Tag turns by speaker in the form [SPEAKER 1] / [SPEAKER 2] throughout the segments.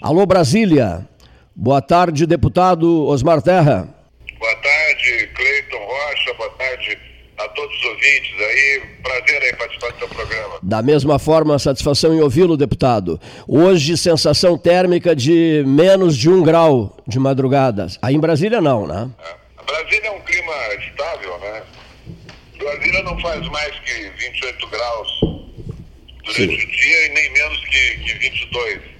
[SPEAKER 1] Alô, Brasília. Boa tarde, deputado Osmar Terra.
[SPEAKER 2] Boa tarde, Cleiton Rocha. Boa tarde a todos os ouvintes aí. Prazer aí participar do seu programa.
[SPEAKER 1] Da mesma forma, satisfação em ouvi-lo, deputado. Hoje, sensação térmica de menos de um grau de madrugada. Aí em Brasília não, né?
[SPEAKER 2] É. Brasília é um clima estável, né? Brasília não faz mais que 28 graus durante Sim. o dia e nem menos que, que 22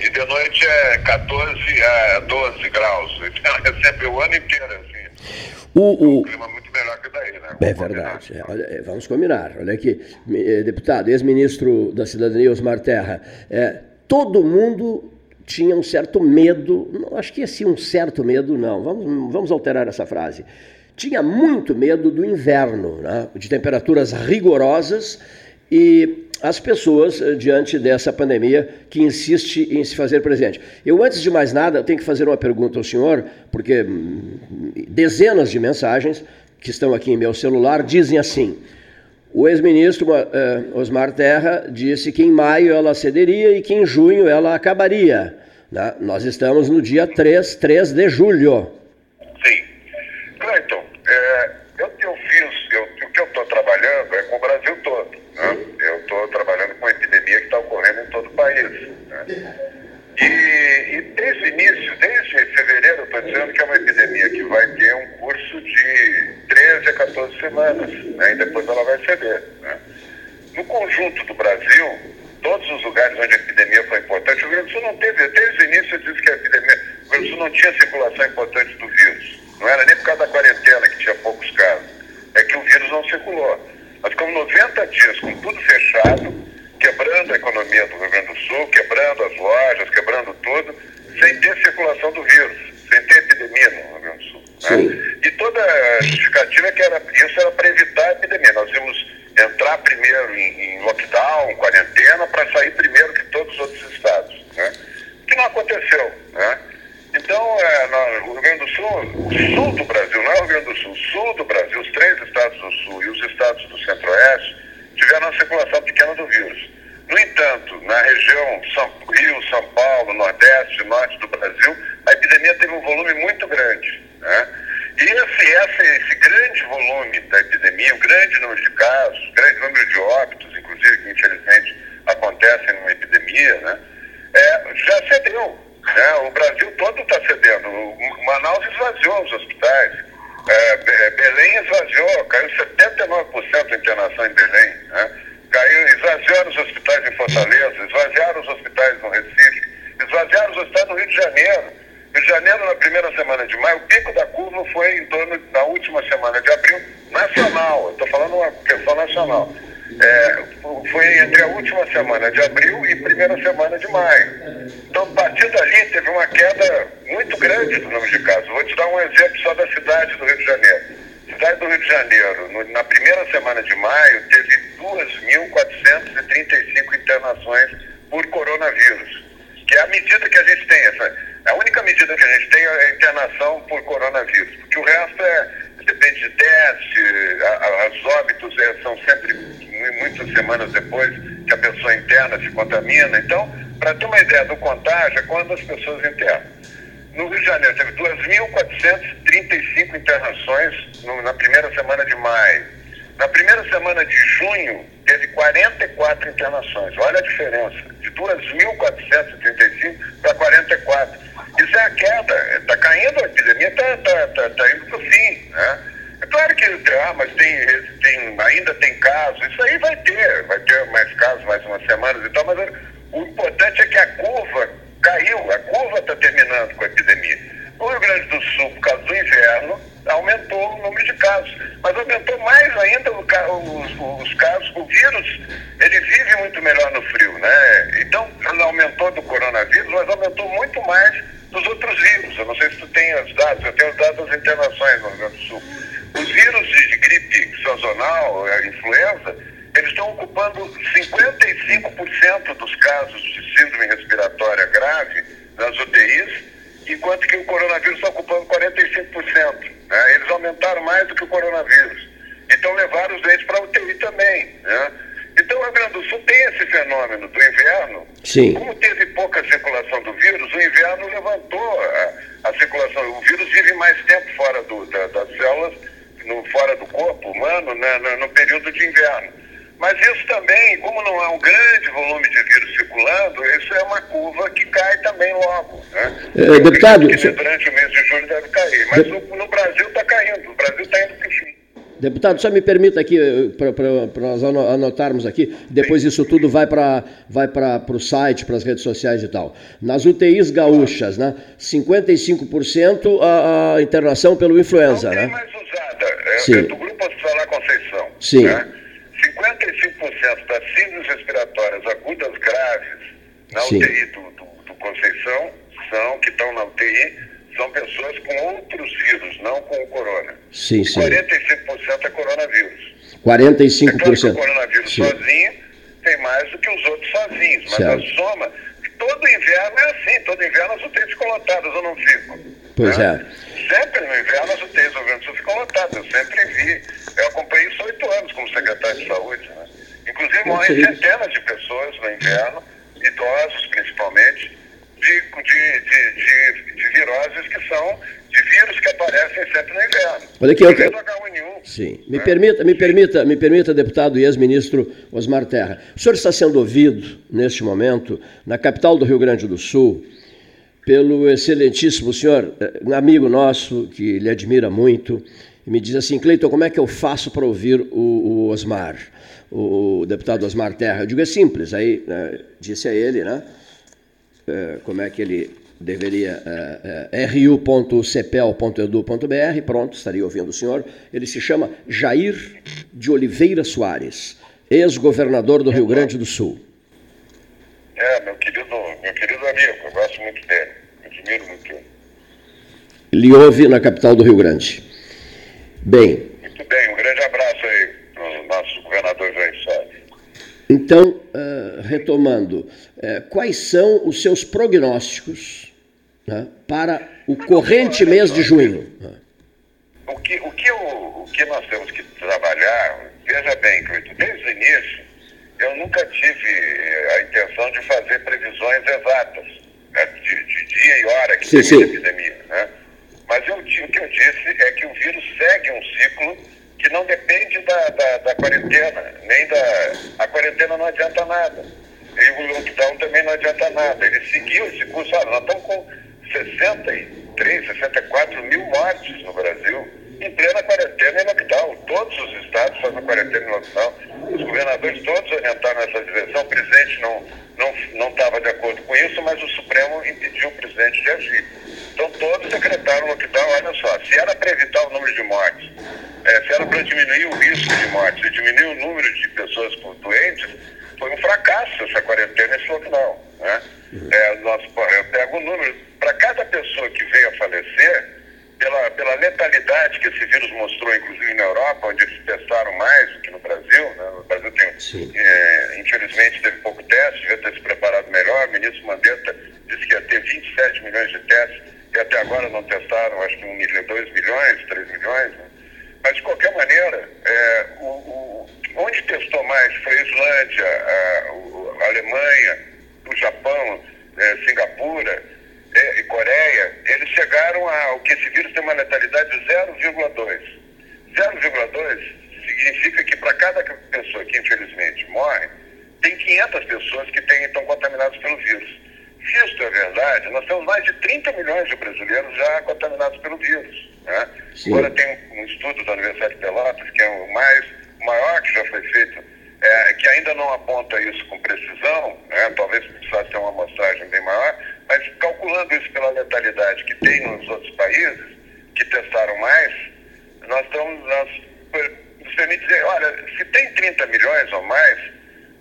[SPEAKER 2] e de noite é 14 a 12 graus. Então é sempre o ano inteiro, assim. O, o... um clima muito melhor que daí, né?
[SPEAKER 1] É verdade. É, olha, é, vamos combinar. Olha aqui, eh, deputado, ex-ministro da Cidadania, Osmar Terra, é, todo mundo tinha um certo medo, não, acho que assim um certo medo, não, vamos, vamos alterar essa frase. Tinha muito medo do inverno, né? de temperaturas rigorosas e as pessoas eh, diante dessa pandemia que insiste em se fazer presente. Eu, antes de mais nada, tenho que fazer uma pergunta ao senhor, porque hum, dezenas de mensagens que estão aqui em meu celular dizem assim. O ex-ministro uh, Osmar Terra disse que em maio ela cederia e que em junho ela acabaria. Né? Nós estamos no dia 3, 3 de julho.
[SPEAKER 2] Sim. Cleiton, é, eu, eu fiz, eu, o que eu estou trabalhando é com o Brasil todo. Né? Eu estou trabalhando com uma epidemia que está ocorrendo em todo o país. Né? E, e, desde o início, desde fevereiro, eu estou dizendo que é uma epidemia que vai ter um curso de 13 a 14 semanas, né? e depois ela vai ceder. Né? No conjunto do Brasil, todos os lugares onde a epidemia foi importante, o Rio Grande do Sul não teve, desde o início eu disse que a epidemia, o Rio Grande do Sul não tinha circulação importante do vírus. Não era nem por causa da quarentena, que tinha poucos casos. É que o vírus não circulou. Nós ficamos 90 dias com tudo fechado, quebrando a economia do Rio Grande do Sul, quebrando as lojas, quebrando tudo, sem ter circulação do vírus, sem ter epidemia no Rio Grande do Sul. Né? E toda a justificativa é que era, isso era para evitar a epidemia. Nós íamos entrar primeiro em, em lockdown, quarentena, para sair primeiro que todos os outros estados. Né? que não aconteceu. Né? Então, é, no Rio Grande do Sul, o sul do Brasil, não é o Rio Grande do Sul, o sul do Brasil, os três estados do sul e os estados do centro-oeste tiveram uma circulação pequena do vírus. No entanto, na região São Rio, São Paulo, Nordeste, Norte do Brasil, a epidemia teve um volume muito grande. Né? E esse, esse, esse grande volume da epidemia, o grande número de casos, grande número de óbitos, inclusive, que infelizmente acontecem numa epidemia, né? é, já cedeu né? O Brasil todo está cedendo. O Manaus esvaziou os hospitais. É, é Belém esvaziou, caiu 79% da internação em Belém. Né? Caiu, esvaziaram os hospitais em Fortaleza, esvaziaram os hospitais no Recife, esvaziaram os hospitais no Rio de Janeiro. De Janeiro, na primeira semana de maio, o pico da curva foi em torno da última semana de abril, nacional. Estou falando uma questão nacional é, foi entre a última semana de abril e primeira semana de maio. Então, a partir dali, teve uma queda muito grande do número de casos. Vou te dar um exemplo só da cidade do Rio de Janeiro. Cidade do Rio de Janeiro, no, na primeira semana de maio, teve 2.435 internações por coronavírus, que é a medida que a gente tem. Essa, a única medida que a gente tem é a internação por coronavírus, porque o resto é, depende de teste, as óbitos é, são sempre muitas semanas depois que a pessoa interna se contamina. Então, para ter uma ideia do contágio, é quando as pessoas internam. No Rio de Janeiro teve 2.435 internações no, na primeira semana de maio. Na primeira semana de junho, teve 44 internações. Olha a diferença, de 2.435 para 44. Isso é a queda, está caindo, a epidemia está tá, tá, tá indo para o fim. Né? É claro que ah, mas tem, tem, ainda tem casos, isso aí vai ter, vai ter mais casos, mais umas semanas e tal, mas o importante é que a curva caiu, a curva está terminando com a epidemia. No Rio Grande do Sul, por causa do inverno, aumentou o número de casos, mas aumentou mais ainda os, os casos, o vírus, ele vive muito melhor no frio, né? Então, aumentou do coronavírus, mas aumentou muito mais dos outros vírus. Eu não sei se tu tem os dados, eu tenho os dados das internações no Rio Grande do Sul. Os vírus de gripe sazonal, a influenza, eles estão ocupando 55% dos casos de síndrome respiratória grave nas UTIs, enquanto que o coronavírus está ocupando 45%. Né? Eles aumentaram mais do que o coronavírus. Então levaram os doentes para a UTI também. Né? Então, o Rio Grande do Sul tem esse fenômeno do inverno.
[SPEAKER 1] Sim.
[SPEAKER 2] Como teve pouca circulação do vírus, o inverno levantou a, a circulação. O vírus vive mais tempo fora do, da, das células, no, fora do corpo humano, né, no, no período de inverno. Mas isso também, como não há um grande volume de vírus circulando, isso é uma curva que cai também logo. Né?
[SPEAKER 1] É, deputado.
[SPEAKER 2] Que durante o mês de julho deve cair. Mas de... no, no Brasil está caindo. O Brasil está indo para o fim.
[SPEAKER 1] Deputado, só me permita aqui, eh, para nós anotarmos aqui, depois isso tudo vai para vai o site, para as redes sociais e tal. Nas UTIs gaúchas, né, 55% a, a internação pelo influenza, né?
[SPEAKER 2] mais usada, é,
[SPEAKER 1] Sim.
[SPEAKER 2] é do Grupo Hospitalar Conceição.
[SPEAKER 1] Sim.
[SPEAKER 2] Né? 55% das síndromes respiratórias agudas graves na
[SPEAKER 1] Sim.
[SPEAKER 2] UTI do, do, do Conceição são, que estão na UTI, são pessoas com outros vírus, não com o corona.
[SPEAKER 1] Sim, sim.
[SPEAKER 2] 45% é coronavírus.
[SPEAKER 1] 45%.
[SPEAKER 2] É claro que o coronavírus
[SPEAKER 1] Sim.
[SPEAKER 2] sozinho tem mais do que os outros sozinhos, mas
[SPEAKER 1] Certo.
[SPEAKER 2] a soma, todo inverno é assim, todo inverno as UTIs ficam lotadas, eu não fico.
[SPEAKER 1] Pois
[SPEAKER 2] né?
[SPEAKER 1] é.
[SPEAKER 2] Sempre no inverno as UTIs do Rio Grande ficam lotadas, eu sempre vi. Eu acompanhei isso há oito anos como secretário de saúde. Né? Inclusive morrem
[SPEAKER 1] Sim.
[SPEAKER 2] centenas de pessoas no inverno, idosos principalmente, de, de, de, de, de viroses que são de vírus que aparecem sempre no inverno.
[SPEAKER 1] Olha aqui, eu-
[SPEAKER 2] o H1N1.
[SPEAKER 1] Sim. Me
[SPEAKER 2] né?
[SPEAKER 1] permita, me permita, me permita, deputado e ex-ministro Osmar Terra. O senhor está sendo ouvido, neste momento, na capital do Rio Grande do Sul, pelo excelentíssimo senhor, eh, um amigo nosso, que lhe admira muito, e me diz assim, Cleiton, como é que eu faço para ouvir o, o Osmar, o, deputado Osmar Terra? Eu digo, é simples. Aí eh, disse a ele, né? Eh, como é que ele deveria eh, ru.cepel.edu.br, pronto, estaria ouvindo o senhor. Ele se chama Jair de Oliveira Soares, ex-governador do Rio Grande do Sul.
[SPEAKER 2] É, meu querido, meu querido amigo, eu gosto muito dele, admiro muito ele.
[SPEAKER 1] Ele ouve na capital do Rio Grande. Bem,
[SPEAKER 2] Muito bem, um grande abraço aí para o nosso governador Jair Soares.
[SPEAKER 1] Então, eh, retomando, eh, quais são os seus prognósticos né, para o corrente mês de junho?
[SPEAKER 2] O que, o, que o que nós temos que trabalhar, veja bem, Cleiton, desde o início, eu nunca tive eh, a intenção de fazer previsões exatas, né, de, de dia e hora que
[SPEAKER 1] Sim,
[SPEAKER 2] termina
[SPEAKER 1] sim.
[SPEAKER 2] a epidemia. Né? Mas eu, o que eu disse é que o vírus segue um ciclo que não depende da, da, da quarentena, nem da. A quarentena não adianta nada. E o lockdown também não adianta nada. Ele seguiu esse curso. Olha, nós estamos com 63, 64 mil mortes no Brasil, em plena quarentena e lockdown. Todos os estados fazem quarentena e lockdown. Os governadores todos orientaram nessa direção. O presidente não não não estava de acordo com isso, mas o Supremo impediu o presidente de agir. Então todos decretaram lockdown. Olha só, se era para evitar o número de mortes, eh, se era para diminuir o risco de mortes e diminuir o número de pessoas com doentes, foi um fracasso essa quarentena e esse lockdown. Né? É, nós, eu pego o número, para cada pessoa que veio a falecer, pela, pela letalidade que esse vírus mostrou, inclusive na Europa, onde eles testaram mais do que no Brasil, né? no Brasil tem, é, infelizmente teve pouco teste, devia ter se preparado melhor, o ministro Mandetta disse que ia ter 27 milhões de testes, e até agora não testaram, acho que 1 milhão, 2 milhões, 3 milhões, né? Mas, de qualquer maneira, é, o, o- onde testou mais foi a Islândia, a, a Alemanha, o Japão, é, Singapura é, e Coreia. Eles chegaram ao que esse vírus tem uma letalidade de 0,2. 0,2 significa que para cada pessoa que infelizmente morre, tem 500 pessoas que têm, estão contaminadas pelo vírus. Se isso é verdade, nós temos mais de 30 milhões de brasileiros já contaminados pelo vírus. Né? Agora tem um estudo da Universidade de Pelotas, que é o mais o maior que já foi feito, é, que ainda não aponta isso com precisão, né? talvez precisasse ter uma amostragem bem maior, mas calculando isso pela letalidade que tem nos outros países, que testaram mais, nós estamos, nós, você me dizer, olha, se tem 30 milhões ou mais,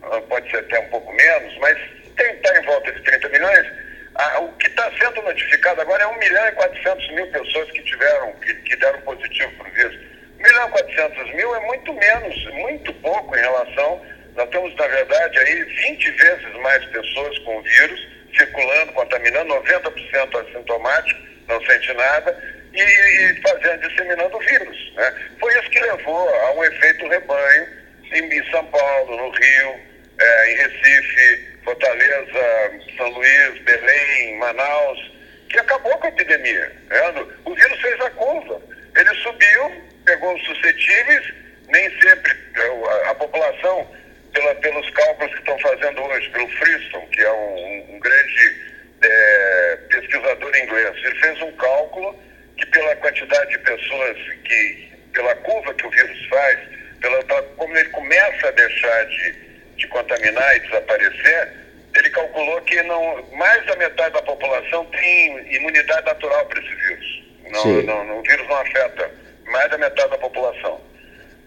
[SPEAKER 2] ah, pode ser até um pouco menos, mas está em volta de 30 milhões, ah, o que está sendo notificado agora é 1 milhão e 400 mil pessoas que tiveram, que, que deram positivo para o vírus. 1 milhão e 400 mil é muito menos, muito pouco em relação, nós temos na verdade aí 20 vezes mais pessoas com vírus circulando, contaminando, 90% assintomático, não sente nada, e, e fazendo, disseminando o vírus. Né? Foi isso que levou a um efeito rebanho em, em São Paulo, no Rio, é, em Recife, Fortaleza, São Luís, Belém, Manaus, que acabou com a epidemia. Né? O vírus fez a curva. Ele subiu, pegou os suscetíveis, nem sempre é, a, a população, pela, pelos cálculos que estão fazendo hoje, pelo Friston, que é um, um grande é, pesquisador inglês, ele fez um cálculo que pela quantidade de pessoas que, pela curva que o vírus faz, pela, pela como ele começa a deixar de, de contaminar e desaparecer, ele calculou que não, mais da metade da população tem imunidade natural para esse vírus. Não, não, o vírus não afeta mais da metade da população.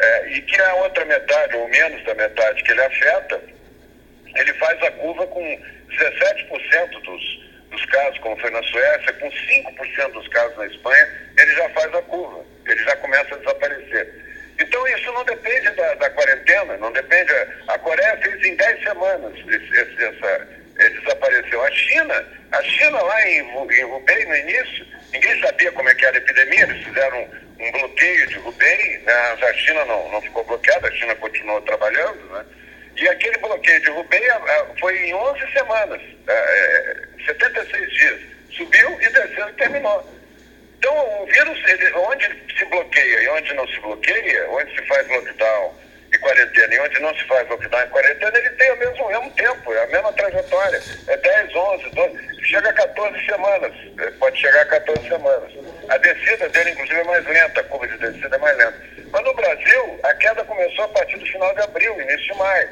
[SPEAKER 2] É, e que a outra metade, ou menos da metade que ele afeta, ele faz a curva com 17% dos, dos casos, como foi na Suécia, com 5% dos casos na Espanha, ele já faz a curva, ele já começa a desaparecer. Então isso não depende da, da quarentena, não depende. A Coreia fez em 10 semanas esse, esse, essa, ele desapareceu. A China, a China lá em, em Hubei, no início, ninguém sabia como é que era a epidemia, eles fizeram um, bloqueio de Hubei, né? a China não, não ficou bloqueada, a China continuou trabalhando, né? E aquele bloqueio de Rubem foi em 11 semanas, é, 76 é, dias. Subiu e desceu e terminou. Então, o vírus, ele, onde se bloqueia e onde não se bloqueia, onde se faz lockdown quarentena e onde não se faz lockdown e quarentena, ele tem o mesmo, o mesmo tempo, é a mesma trajetória. É 10, 11, 12, chega a 14 semanas, é, pode chegar a 14 semanas. A descida dele, inclusive, é mais lenta, a curva de descida é mais lenta. Mas no Brasil, a queda começou a partir do final de abril, início de maio.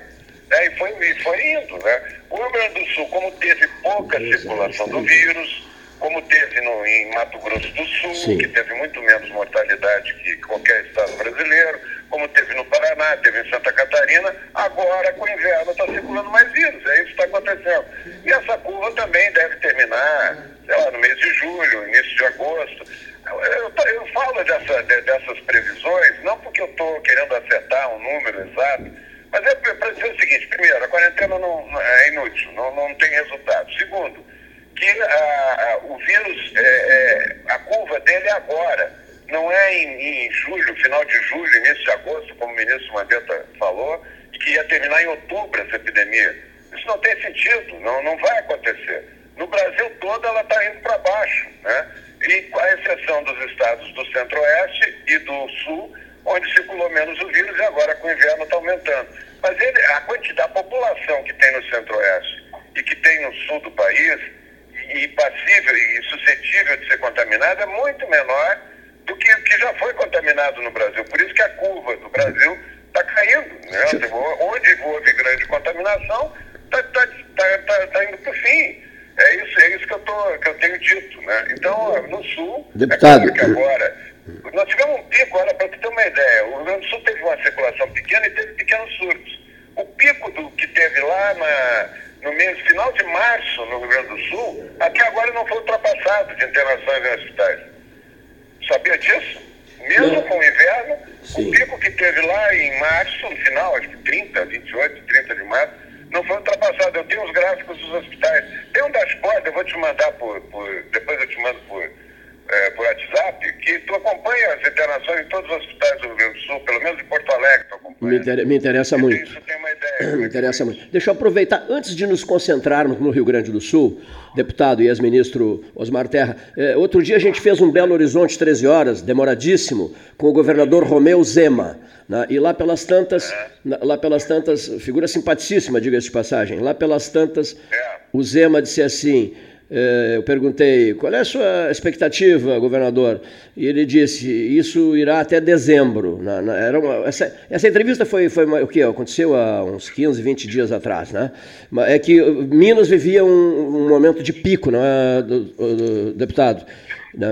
[SPEAKER 2] Né? E, foi, e foi indo. Né? O Rio Grande do Sul, como teve pouca circulação do vírus, como teve no, em Mato Grosso do Sul, Sim. que teve muito menos mortalidade que qualquer estado brasileiro, como teve no Paraná, teve em Santa Catarina, agora com o inverno está circulando mais vírus, é isso que está acontecendo. E essa curva também deve terminar, sei lá, no mês de julho, início de agosto. Eu, eu, falo dessa, de, dessas previsões, não porque eu estou querendo acertar um número exato, mas é para dizer o seguinte, primeiro, a quarentena não, é inútil, não, não tem resultado. Segundo, que a, a, o vírus, é, é, a curva dele é agora, não é em, em, julho, final de julho, início de agosto, como o ministro Mandetta falou, que ia terminar em outubro essa epidemia. Isso não tem sentido, não, não vai acontecer. No Brasil todo ela está indo para baixo, né? E com a exceção dos estados do centro-oeste e do sul, onde circulou menos o vírus e agora com o inverno está aumentando. Mas ele, a quantidade, a população que tem no centro-oeste e que tem no sul do país, e, passível e suscetível de ser contaminada, é muito menor do que que já foi contaminado no Brasil. Por isso que a curva do Brasil está caindo. Né? Onde houve grande contaminação, está tá, tá, tá, tá indo para o fim. É isso, é isso que eu, tô, que eu tenho dito. Né? Então, no Sul,
[SPEAKER 1] Deputado.
[SPEAKER 2] É claro agora, nós tivemos um pico, olha, para você ter uma ideia, o Rio Grande do Sul teve uma circulação pequena e teve pequenos surtos. O pico do que teve lá na, no mês final de março, no Rio Grande do Sul, até agora não foi ultrapassado de internações em hospitais. Sabia disso? Mesmo não. com o inverno, Sim. o pico que teve lá em março, no final, acho que 30, 28, 30 de março, não foi ultrapassado. Eu tenho os gráficos dos hospitais. Tem um dashboard, eu vou te mandar por. por depois eu te mando por, é, por WhatsApp, que tu acompanha as internações em todos os hospitais do Rio Grande do Sul, pelo menos em Porto Alegre, tu acompanha.
[SPEAKER 1] Me, inter, me interessa muito. Isso tem uma ideia. Me interessa muito. Deixa eu aproveitar, antes de nos concentrarmos no Rio Grande do Sul, deputado e ex-ministro Osmar Terra, é, outro dia a gente fez um Belo Horizonte 13 horas, demoradíssimo, com o governador Romeu Zema. Né? E lá pelas tantas, é. lá pelas tantas, figura simpaticíssima, diga-se de passagem, lá pelas tantas, é. o Zema disse assim. Eh, eu perguntei qual é a sua expectativa, governador, e ele disse isso irá até dezembro. Na, na, era uma, essa, essa, entrevista foi, foi o que aconteceu há uns 15, 20 dias atrás, né? É que Minas vivia um, um momento de pico, não é, do, do, do deputado?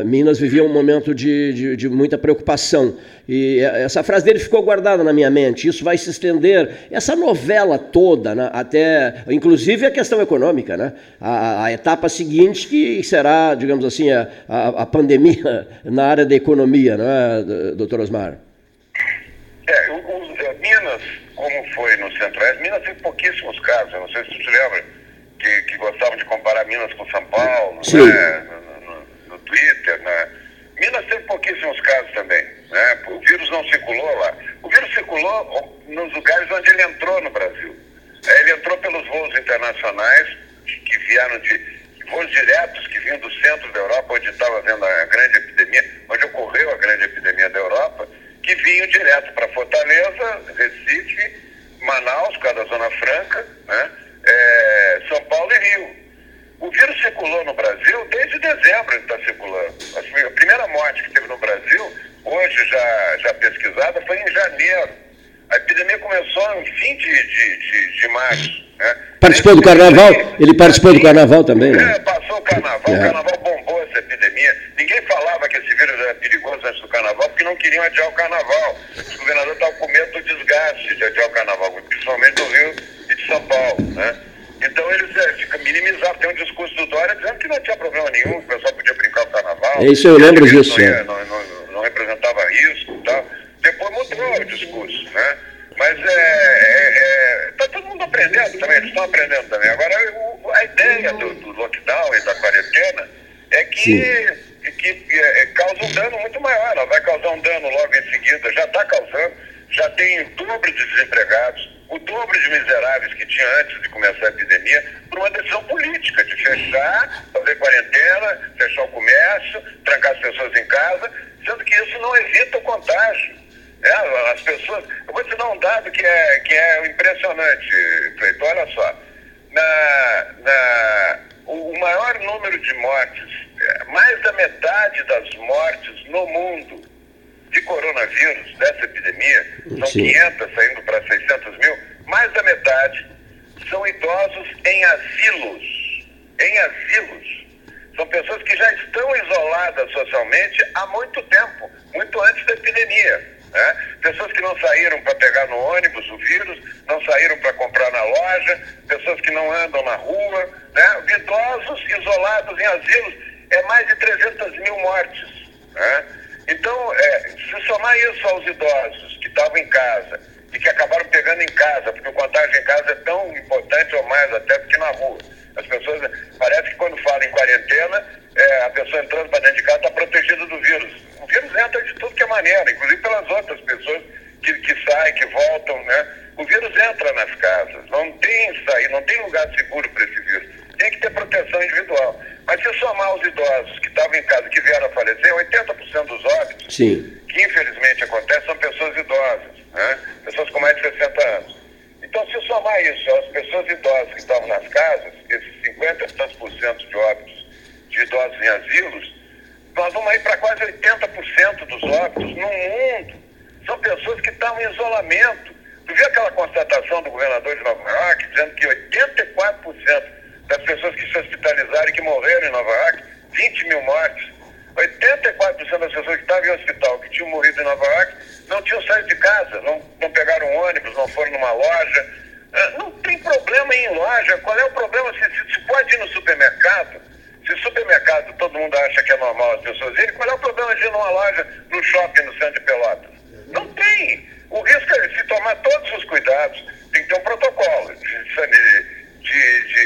[SPEAKER 1] Minas vivia um momento de, de, de, muita preocupação. E essa frase dele ficou guardada na minha mente. Isso vai se estender, essa novela toda, né, até, inclusive a questão econômica, né, a, a, etapa seguinte, que será, digamos assim, a, a, a pandemia na área da economia, não é, doutor Osmar?
[SPEAKER 2] É, o, o, é, Minas, como foi no Centro-Oeste, Minas tem pouquíssimos casos. Eu não sei se você lembra que, que gostavam de comparar Minas com São Paulo.
[SPEAKER 1] Sim. Né?
[SPEAKER 2] Twitter, né? Minas teve pouquíssimos casos também, né? O vírus não circulou lá. O vírus circulou nos lugares onde ele entrou no Brasil. Ele entrou pelos voos internacionais, que vieram de voos diretos que vinham do centro da Europa, onde estava havendo a grande epidemia, onde ocorreu a grande epidemia da Europa, que vinham direto para Fortaleza, Recife, Manaus, por causa da Zona Franca, né? É, São Paulo e Rio. O vírus circulou no Brasil desde dezembro, ele está circulando. A primeira morte que teve no Brasil, hoje já, já pesquisada, foi em janeiro. A epidemia começou em fim de, de, de, de março. Né?
[SPEAKER 1] Participou do carnaval? Ele participou do carnaval também, né?
[SPEAKER 2] É, passou o carnaval, é. o carnaval bombou essa epidemia. Ninguém falava que esse vírus era perigoso antes do carnaval, porque não queriam adiar o carnaval. Os governadores estavam com medo do desgaste de adiar o carnaval, principalmente do Rio e de São Paulo, né? Então eles é, minimizaram, tem um discurso do Dória dizendo que não tinha problema nenhum, o pessoal podia brincar o carnaval.
[SPEAKER 1] É isso, eu lembro disso.
[SPEAKER 2] Não, ia, não, não, não, representava risco e tal. Depois mudou o discurso, né? Mas é, é, é, tá todo mundo aprendendo também, eles estão aprendendo também. Agora, o, a ideia do, do, lockdown e da quarentena é que, que é, causa um dano muito maior. Ela vai causar um dano logo em seguida, já está causando, já tem o dobro de desempregados, o dobro de miseráveis que tinha antes de começar a epidemia, por uma decisão política de fechar, fazer quarentena, fechar o comércio, trancar as pessoas em casa, sendo que isso não evita o contágio. É, as pessoas. Eu vou te dar um dado que é, que é impressionante, Cleiton. Olha só. Na, na, o maior número de mortes, é, mais da metade das mortes no mundo de coronavírus, dessa epidemia, são Sim. 500, saindo para 600 mil, mais da metade são idosos em asilos. Em asilos. São pessoas que já estão isoladas socialmente há muito tempo, muito antes da epidemia. Né? Pessoas que não saíram para pegar no ônibus o vírus, não saíram para comprar na loja, pessoas que não andam na rua, né? idosos isolados em asilos, é mais de 300 mil mortes. Né? Então, é, se somar isso aos idosos que estavam em casa e que acabaram pegando em casa, porque o contágio em casa é tão importante ou mais até do que na rua. As pessoas, parece que quando falam em quarentena, é, a pessoa entrando para dentro de casa está protegida do vírus vírus entra de tudo que é maneira, inclusive pelas outras pessoas que, que saem, que voltam, né? O vírus entra nas casas, não tem sair, não tem lugar seguro para esse vírus. Tem que ter proteção individual. Mas se somar os idosos que estavam em casa, que vieram a falecer, 80% dos óbitos,
[SPEAKER 1] Sim.
[SPEAKER 2] que infelizmente acontece, são pessoas idosas, né? pessoas com mais de 60 anos. Então, se somar isso às pessoas idosas que estavam nas casas, esses 50 e tantos por cento de óbitos de idosos em asilos, nós vamos ir para quase 80% dos óbitos no mundo. São pessoas que estão em isolamento. Tu viu aquela constatação do governador de Nova York dizendo que 84% das pessoas que se hospitalizaram e que morreram em Nova York, 20 mil mortes, 84% das pessoas que estavam em hospital, que tinham morrido em Nova York, não tinham saído de casa, não, não pegaram um ônibus, não foram numa loja. Ah, não tem problema em loja. Qual é o problema? Se, se, se pode ir no supermercado, se supermercado todo mundo acha que é normal as pessoas irem, qual é o problema de ir numa loja, no shopping, no centro de Pelotas? Não tem. O risco é se tomar todos os cuidados, tem que ter um protocolo de, de, de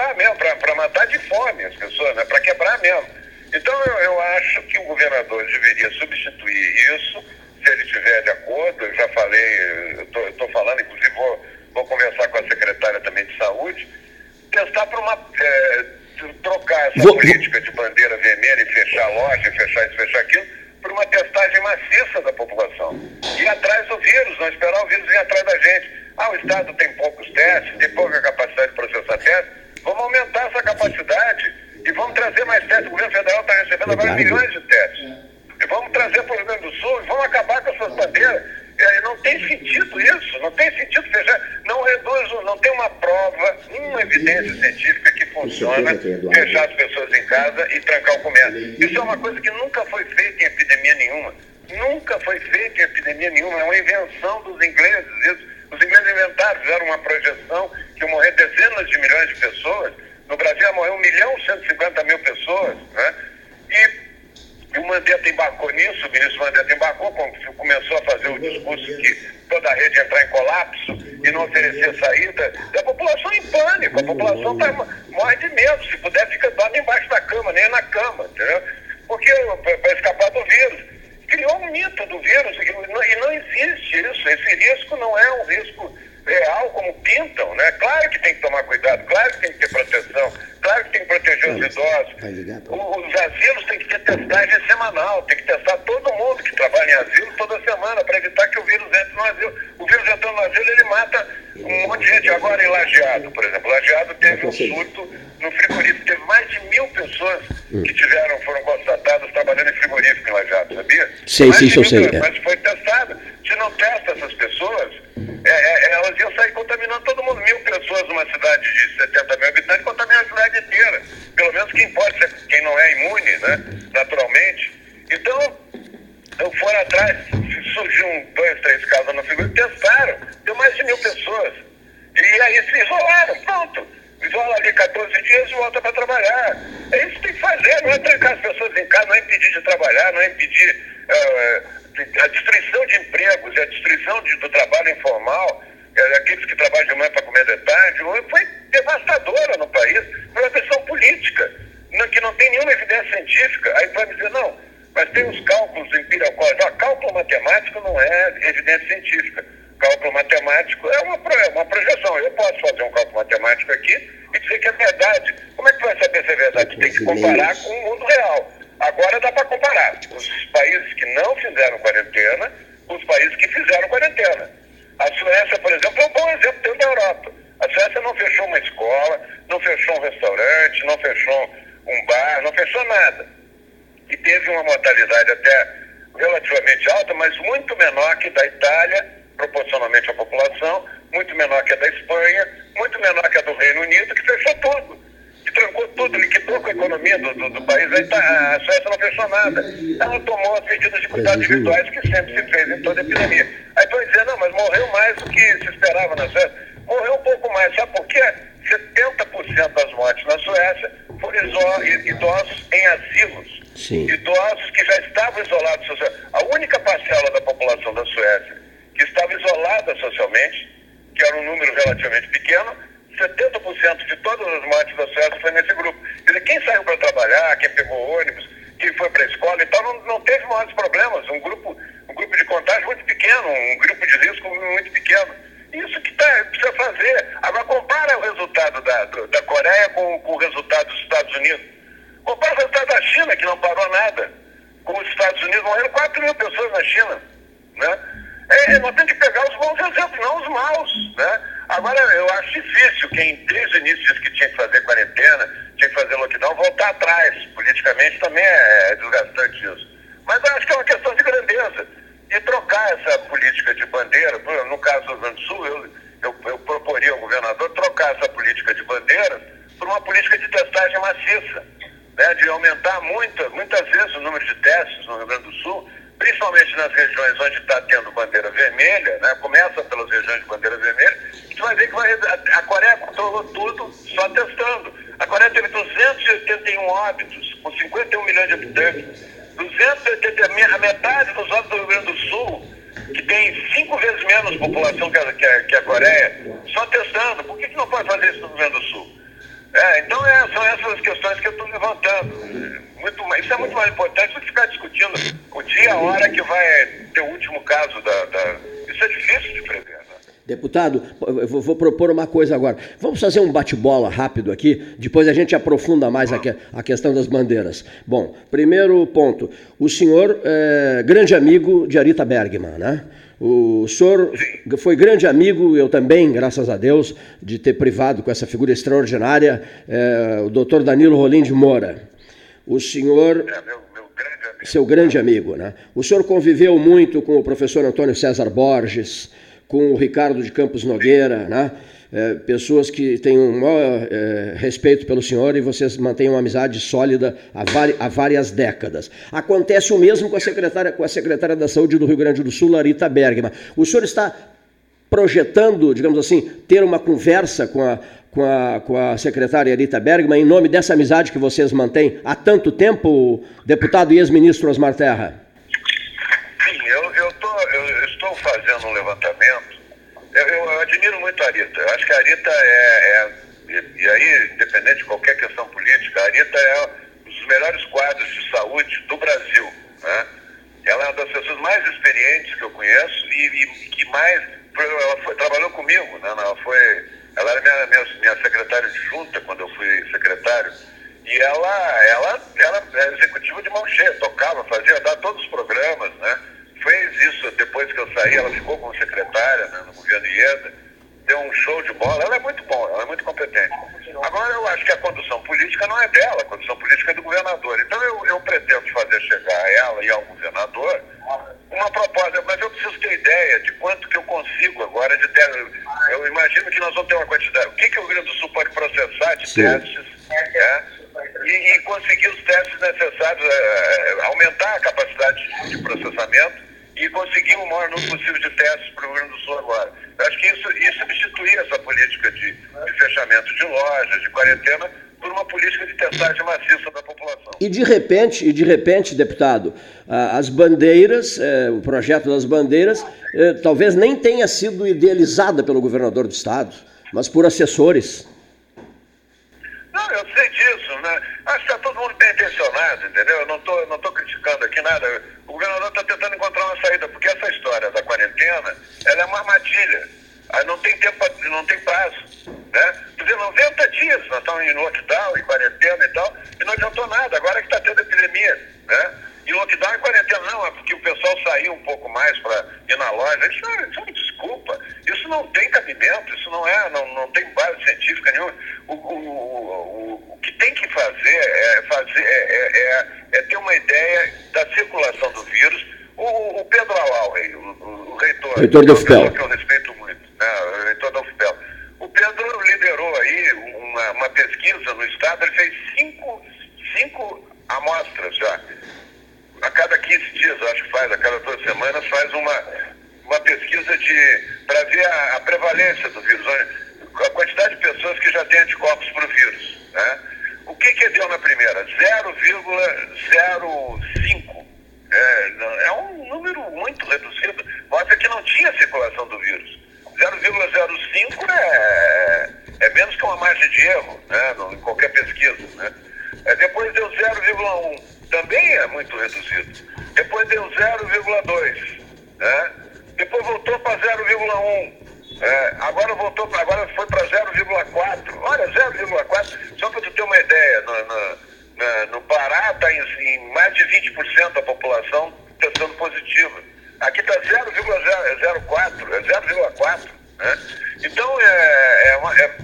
[SPEAKER 2] matar mesmo, para matar de fome as pessoas, né? para quebrar mesmo. Então eu, eu acho que o governador deveria substituir isso, se ele estiver de acordo, eu já falei, eu estou falando, inclusive vou, vou conversar com a secretária também de saúde, testar para uma. É, trocar essa vou, política de bandeira vermelha e fechar a loja, fechar isso, fechar aquilo, por uma testagem maciça da população. Ir atrás do vírus, não esperar o vírus vir atrás da gente. Ah, o Estado tem poucos testes, tem pouca capacidade de processar testes. Vamos aumentar essa capacidade e vamos trazer mais testes. O governo federal está recebendo agora milhões de testes. E vamos trazer para o Rio Grande do Sul e vamos acabar com essas bandeiras. E não tem sentido isso, não tem sentido fechar. Não reduz, não tem uma prova, uma evidência científica que funciona fechar as pessoas em casa e trancar o comércio. Isso é uma coisa que nunca foi feita em epidemia nenhuma. Nunca foi feita em epidemia nenhuma. É uma invenção dos ingleses. Isso. Os ingleses inventaram, fizeram uma projeção que morrer dezenas de milhões de pessoas. No Brasil ia morrer 1 milhão e 150 mil pessoas. Né? E e o Mandetta embarcou nisso, o ministro Mandetta embarcou, começou a fazer o discurso que toda a rede ia entrar em colapso e não oferecer saída. E a população em pânico, a população tá, morre de medo, se puder fica dorme embaixo da cama, nem na cama, entendeu? Porque para escapar do vírus. Criou um mito do vírus e não existe isso. Esse risco não é um risco real como pintam, né? Claro que tem que tomar cuidado, claro que tem que ter proteção, claro que tem que proteger os idosos. Os asilos têm que ter testagem semanal, tem que testar todo mundo que trabalha em asilo toda semana para evitar que o vírus entre no asilo. O vírus entrando no asilo, ele mata um monte de gente. Agora em Lajeado, por exemplo, Lajeado teve um surto no frigorífico, teve mais de mil pessoas hum. que tiveram, foram constatadas trabalhando em frigorífico em Lajeado, sabia?
[SPEAKER 1] Sim, sim, eu sei.
[SPEAKER 2] Mas foi testado. Se não testa essas pessoas, é, é, elas iam sair contaminando todo mundo. Mil pessoas numa cidade de 70 mil habitantes contaminam a cidade inteira. Pelo menos quem pode ser, quem não é imune, né? Naturalmente. Então, eu fui atrás, surgiu um, dois, três casos no figurino, testaram, deu mais de mil pessoas. E aí se isolaram, pronto. Isola ali 14 dias e volta para trabalhar. É isso que tem que fazer, não é trancar as pessoas em casa, não é impedir de trabalhar, não é impedir. Uh, a destruição de empregos e a destruição de, do trabalho informal, é, aqueles que trabalham de manhã para comer de tarde, foi devastadora no país, por uma questão política, que não tem nenhuma evidência científica. Aí vai dizer, não, mas tem os cálculos empíricos. Ah, cálculo matemático não é evidência científica. Cálculo matemático é uma, é uma projeção. Eu posso fazer um cálculo matemático aqui e dizer que é verdade. Como é que vai saber se é verdade? Tem que comparar com o mundo real. Agora dá para comparar os países que não fizeram quarentena com os países que fizeram quarentena. A Suécia, por exemplo, é um bom exemplo dentro da Europa. A Suécia não fechou uma escola, não fechou um restaurante, não fechou um bar, não fechou nada. E teve uma mortalidade até relativamente alta, mas muito menor que da Itália, proporcionalmente à população, muito menor que a da Espanha, muito menor que a do Reino Unido, que fechou tudo trancou tudo, liquidou com a economia do, do, do país. Aí tá, a Suécia não fechou nada. Ela tomou as medidas de cuidado individuais que sempre se fez em toda a epidemia. Aí estão dizendo, não, mas morreu mais do que se esperava na Suécia. Morreu um pouco mais, sabe por quê? 70% das mortes na Suécia foram idosos em asilos. Sim. Idosos que já estavam isolados socialmente. A única parcela da população da Suécia que estava isolada socialmente, que era um número relativamente pequeno, 70% de todas as mortes da Suécia foi nesse grupo. Quer dizer, quem saiu para trabalhar, quem pegou ônibus, quem foi para a escola e tal, não, não teve maiores problemas. Um grupo, um grupo de contágio muito pequeno, um grupo de risco muito pequeno. Isso que tá, precisa fazer. Agora, compara o resultado da, da Coreia com, com o resultado dos Estados Unidos. Compara o resultado da China, que não parou nada. Com os Estados Unidos, morreram 4 mil pessoas na China. Né? É, nós temos que pegar os bons exemplos, não os maus. Né? Agora, eu acho difícil quem desde o início disse que tinha que fazer quarentena, tinha que fazer lockdown, voltar atrás. Politicamente também é, é desgastante isso. Mas eu acho que é uma questão de grandeza. E trocar essa política de bandeira, no caso do Rio Grande do Sul, eu, eu, eu proporia ao governador trocar essa política de bandeira por uma política de testagem maciça, né, de aumentar muita, muitas vezes o número de testes no Rio Grande do Sul, principalmente nas regiões onde está tendo bandeira vermelha, né, começa pelas regiões de bandeira vermelha, você vai ver que vai, a, Coreia controlou tudo só testando. A Coreia teve 281 óbitos, com 51 milhões de habitantes. 280, a metade dos óbitos do Rio Grande do Sul, que tem cinco vezes menos população que a, que a, que a Coreia, só testando. Por que, que não pode fazer isso no Rio Grande do Sul? É, então é, são essas as questões que eu estou levantando. Muito, isso é muito mais importante do que ficar discutindo o dia e a hora que vai ter o último caso da. da... Isso é difícil de prever. Né?
[SPEAKER 1] Deputado, eu vou propor uma coisa agora. Vamos fazer um bate-bola rápido aqui, depois a gente aprofunda mais a, a, questão das bandeiras. Bom, primeiro ponto. O senhor é grande amigo de Arita Bergman, né? O senhor foi grande amigo, eu também, graças a Deus, de ter privado com essa figura extraordinária, é, o doutor Danilo Rolim de Moura. O senhor. É, meu, meu grande amigo. Seu grande amigo, né? O senhor conviveu muito com o professor Antônio César Borges, com o Ricardo de Campos Nogueira, né? É, pessoas que têm um maior é, respeito pelo senhor e vocês mantêm uma amizade sólida há, há, várias décadas. Acontece o mesmo com a secretária, com a secretária da Saúde do Rio Grande do Sul, Larita Bergman. O senhor está projetando, digamos assim, ter uma conversa com a, com a, com a secretária Arita Bergman em nome dessa amizade que vocês mantêm há tanto tempo, deputado e ex-ministro Osmar Terra?
[SPEAKER 2] Sim, eu, eu, tô, eu estou fazendo um levantamento eu, eu, admiro muito a Arita. Eu acho que a Arita é, é e, aí, independente de qualquer questão política, a Arita é um dos melhores quadros de saúde do Brasil. Né? Ela é uma das pessoas mais experientes que eu conheço e, e que mais. Ela foi, trabalhou comigo, né? ela, foi, ela era minha, minha, minha secretária de junta quando eu fui secretário. E ela, ela, ela é executiva de mão cheia, tocava, fazia dar todos os programas, né? Fez isso depois que eu saí, ela ficou como secretária né, no governo Ieda, deu um show de bola, ela é muito boa, ela é muito competente. Agora eu acho que a condução política não é dela, a condução política é do governador. Então eu, eu pretendo fazer chegar a ela e ao governador uma proposta, mas eu preciso ter ideia de quanto que eu consigo agora de ter. Eu imagino que nós vamos ter uma quantidade. O que, que o Rio Grande do Sul pode processar de Sim. testes? É, e, e, conseguir os testes necessários, é, aumentar a capacidade de processamento e conseguir o maior número possível de testes para o Rio Grande do Sul agora. Eu acho que isso, isso substituir essa política de, de fechamento de lojas, de quarentena, por uma política de testagem maciça da população.
[SPEAKER 1] E de repente, e de repente, deputado, as bandeiras, é, o projeto das bandeiras, é, talvez nem tenha sido idealizada pelo governador do estado, mas por assessores.
[SPEAKER 2] Não, eu sei disso, né? Acho que está todo mundo bem intencionado, entendeu? Eu não estou não tô criticando aqui nada. O governador está tentando encontrar uma saída, porque essa história da quarentena, ela é uma armadilha. Aí não tem tempo, não tem prazo, né? Porque 90 dias nós estamos em lockdown, em quarentena e tal, e não adiantou nada. Agora que está tendo epidemia, né? E lockdown e quarentena não, é porque o pessoal saiu um pouco mais para ir na loja. Isso, é, isso é uma desculpa. Isso não tem cabimento, isso não é, não, não tem base científica nenhuma. O, o, o, o que tem que fazer é fazer é, é, é, é ter uma ideia da circulação do vírus. O, o Pedro Alauer, o, reitor,
[SPEAKER 1] reitor do FPEL.
[SPEAKER 2] que eu respeito muito, né, o reitor da UFPEL. O Pedro liderou aí uma, uma pesquisa no estado, ele fez cinco, cinco amostras já a cada 15 dias, acho que faz, a cada duas semanas, faz uma, uma pesquisa para ver a, a, prevalência do vírus, a quantidade de pessoas que já têm anticorpos para o vírus. Né? O que, que deu na primeira? 0,05. É, é um número muito reduzido. Mostra que não tinha circulação do vírus. 0,05 é, é menos que uma margem de erro né, em qualquer pesquisa. Né? É, depois deu 0,1 também é muito reduzido. Depois deu 0,2, né? Depois voltou para 0,1. É, agora voltou para agora foi para 0,4. Olha, 0,4, só para tu ter uma ideia, no, no, no Pará está em, em, mais de 20% da população testando positiva. Aqui está 0,04, é 0,4. Né? Então é, é, uma, é,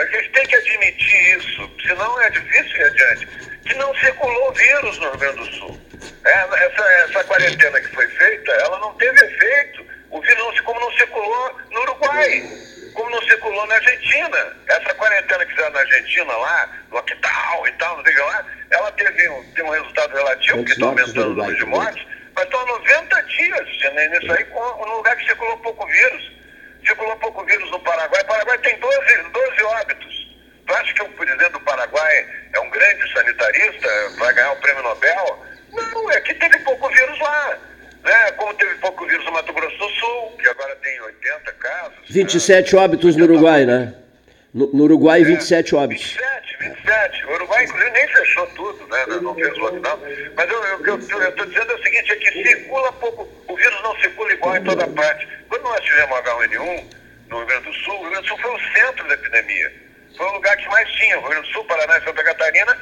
[SPEAKER 2] a gente tem que admitir isso, senão é difícil ir adiante que não circulou vírus no Rio Grande do Sul. É, essa, essa quarentena que foi feita, ela não teve efeito. O vírus, como não circulou no Uruguai, como não circulou na Argentina. Essa quarentena que fizeram na Argentina lá, lockdown e tal, não sei lá, ela teve um, teve um resultado relativo, que está aumentando o número de mortes, mas estão 90 dias nisso aí, num lugar que circulou pouco vírus. circulou pouco vírus no Paraguai. O Paraguai tem 12, 12 óbitos. Tu acha que o presidente do Paraguai é um grande sanitarista, vai ganhar o prêmio Nobel? Não, é que teve pouco vírus lá. Né? Como teve pouco vírus no Mato Grosso do Sul, que agora tem 80 casos.
[SPEAKER 1] 27 né? óbitos no Uruguai, né? No, no Uruguai, 27 é, óbitos.
[SPEAKER 2] 27, 27. O Uruguai, inclusive, nem fechou tudo, né? Não fez lockdown. Mas eu estou dizendo é o seguinte, é que circula pouco, o vírus não circula igual em toda parte. Quando nós tivemos H1N1 no Rio Grande do Sul, o Rio Grande do Sul foi o centro da epidemia. Foi o lugar que mais tinha. O Rio Grande do Sul, Paraná e Santa Catarina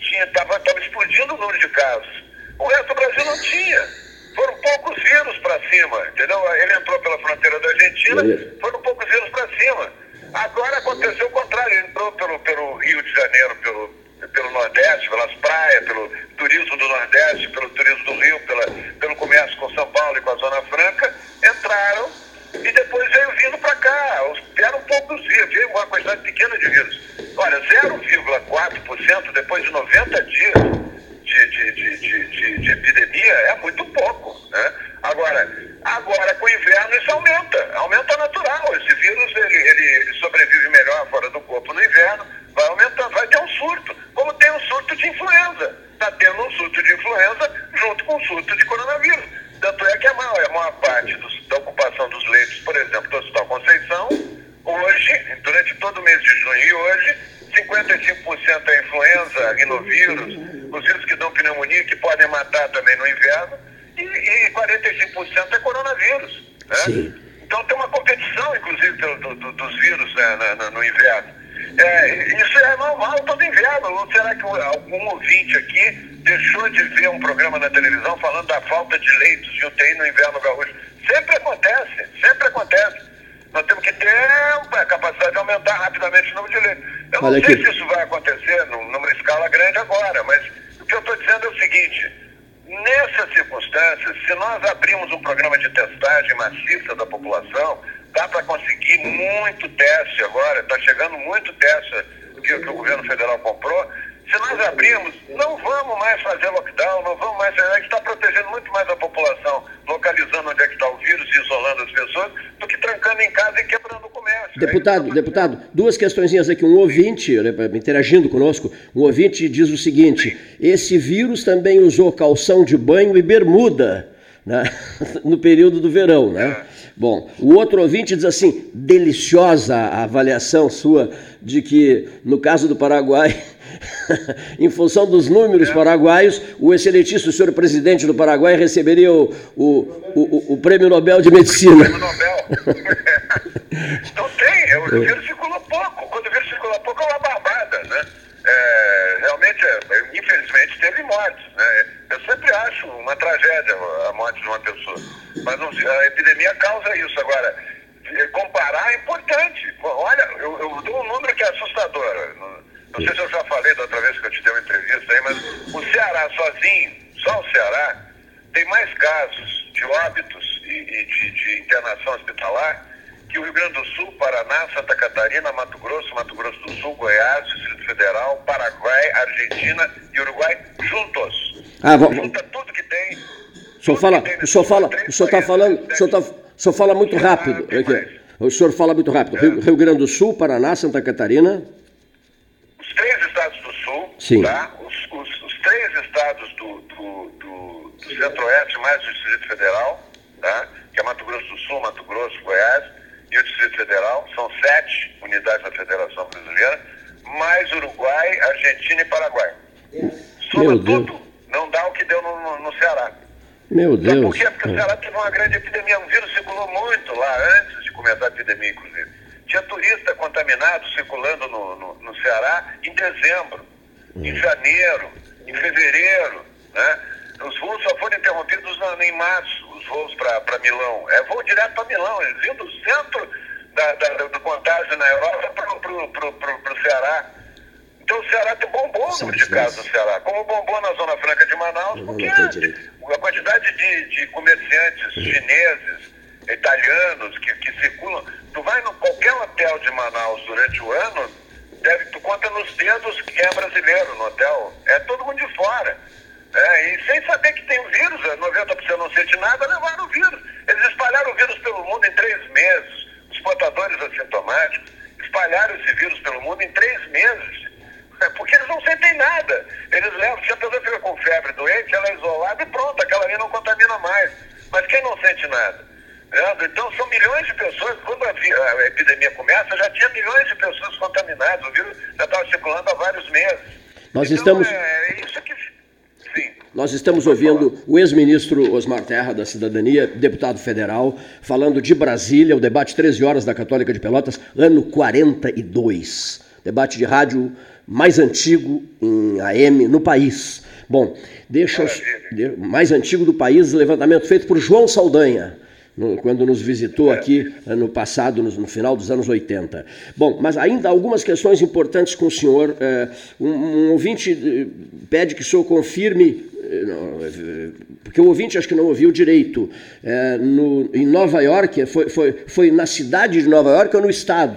[SPEAKER 2] estava explodindo o número de casos. O resto do Brasil não tinha foram poucos vírus para cima, entendeu? Ele entrou pela fronteira da Argentina, foram poucos vírus para cima. Agora aconteceu o contrário, ele entrou pelo, pelo Rio de Janeiro, pelo, pelo Nordeste, pelas praias, pelo turismo do Nordeste, pelo turismo do Rio, pela, pelo comércio com São Paulo e com a Zona Franca, entraram e depois veio vindo para cá. Vieram poucos vírus, veio uma quantidade pequena de vírus. Olha, 0,4% depois de 90 dias de, de, de, de, de epidemia é muito pouco. Né? Agora, agora com o inverno isso aumenta, aumenta natural. Esse vírus ele, ele sobrevive melhor fora do corpo no inverno, vai aumentando, vai ter um surto, como tem um surto de influenza. Está tendo um surto de influenza junto com um surto de coronavírus. Tanto é que a maior, a maior parte dos, da ocupação dos leitos, por exemplo, do Hospital Conceição, hoje, durante todo o mês de junho e hoje, 55% é influenza, rinovírus, os vírus que dão pneumonia, que podem matar também no inverno, e, e 45% é coronavírus. Né? Então tem uma competição, inclusive, do, do, dos vírus né, no, no inverno. É, isso é normal todo inverno. Ou será que algum ouvinte aqui deixou de ver um programa na televisão falando da falta de leitos de UTI no inverno gaúcho? Sempre acontece, sempre acontece. Nós temos que ter a capacidade de aumentar rapidamente o número de leitos. Eu não Olha sei aqui. se isso vai acontecer numa escala grande agora, mas o que eu estou dizendo é o seguinte: nessas circunstâncias, se nós abrimos um programa de testagem maciça da população, dá para conseguir muito teste agora, está chegando muito teste que, que o governo federal comprou se nós abrirmos, não vamos mais fazer lockdown, não vamos mais. A gente está protegendo muito mais a população, localizando onde é que está o vírus e isolando as pessoas, do que trancando em casa e quebrando o comércio.
[SPEAKER 1] Deputado, deputado, duas questõezinhas aqui. Um ouvinte, né, interagindo conosco, um ouvinte diz o seguinte: esse vírus também usou calção de banho e bermuda. Né? no período do verão, né? É. Bom, o outro ouvinte diz assim: deliciosa a avaliação sua de que, no caso do Paraguai, em função dos números é. paraguaios, o excelentíssimo senhor presidente do Paraguai receberia o, o, o, o prêmio Nobel de Medicina. O prêmio Nobel.
[SPEAKER 2] Não tem, o vírus circula pouco. Quando o vírus circula pouco é uma barbada, né? É, realmente, é, infelizmente, teve mortes. Né? Eu sempre acho uma tragédia a morte de uma pessoa. Mas não, a epidemia causa isso. Agora, comparar é importante. Olha, eu, eu dou um número que é assustador. Não sei se eu já falei da outra vez que eu te dei uma entrevista aí, mas o Ceará sozinho, só o Ceará, tem mais casos de óbitos e, e de, de, internação hospitalar que o Rio Grande do Sul, Paraná, Santa Catarina, Mato Grosso, Mato Grosso do Sul, Goiás, Distrito Federal, Paraguai, Argentina e Uruguai juntos.
[SPEAKER 1] Ah, vamos. Junta tudo que tem. O senhor fala, o senhor fala, o senhor está falando, o senhor, tá, o senhor fala muito rápido. Aqui. O senhor fala muito rápido. É. Rio, Rio Grande do Sul, Paraná, Santa Catarina
[SPEAKER 2] os três estados do sul,
[SPEAKER 1] Sim.
[SPEAKER 2] Tá? Os, os, os, três estados do, do, do, do centro-oeste, mais o Distrito Federal, tá? que é Mato Grosso do Sul, Mato Grosso, Goiás, e o Distrito Federal, são sete unidades da Federação Brasileira, mais Uruguai, Argentina e Paraguai. Soma tudo, não dá o que deu no, no, no Ceará.
[SPEAKER 1] Meu Deus. Sabe
[SPEAKER 2] por quê? Porque o Ceará teve uma grande epidemia, o vírus circulou muito lá antes de começar a epidemia, inclusive. Tinha turista contaminado circulando no, no, no Ceará em dezembro, hum. em janeiro, em fevereiro. Né? Os voos só foram interrompidos na, em março, os voos para Milão. É voo direto para Milão, eles iam do centro da, da, do contágio na Europa para o Ceará. Então o Ceará tem bombom no de casos no Ceará, como bombom na Zona Franca de Manaus, porque a quantidade de, de comerciantes chineses, italianos que, que circulam Tu vai no qualquer hotel de Manaus durante o ano, deve, tu conta nos dedos quem é brasileiro no hotel. É todo mundo de fora. É, e sem saber que tem o vírus, 90% não sente nada, levaram o vírus. Eles espalharam o vírus pelo mundo em três meses. Os esse vírus pelo mundo em três meses. É porque eles não sentem nada. Eles levam, se a pessoa fica com febre doente, ela é isolada e pronto, aquela ali não contamina mais. Mas quem não sente nada? É, então são milhões de pessoas, quando a, a, epidemia começa, já tinha milhões de pessoas contaminadas, o vírus já estava circulando há vários meses.
[SPEAKER 1] Nós então, estamos. É, é isso que. Nós estamos ouvindo o ex-ministro Osmar Terra, da Cidadania, deputado federal, falando de Brasília, o debate 13 horas da Católica de Pelotas, ano 42. Debate de rádio mais antigo em AM no país. Bom, deixa os, mais antigo do país, levantamento feito por João Saldanha quando nos visitou aqui no passado, no, final dos anos 80. Bom, mas ainda algumas questões importantes com o senhor. É, um, um, ouvinte eh, pede que o senhor confirme, eh, porque o ouvinte acho que não ouviu direito, é, no, em Nova York, foi, foi, foi na cidade de Nova York ou no estado?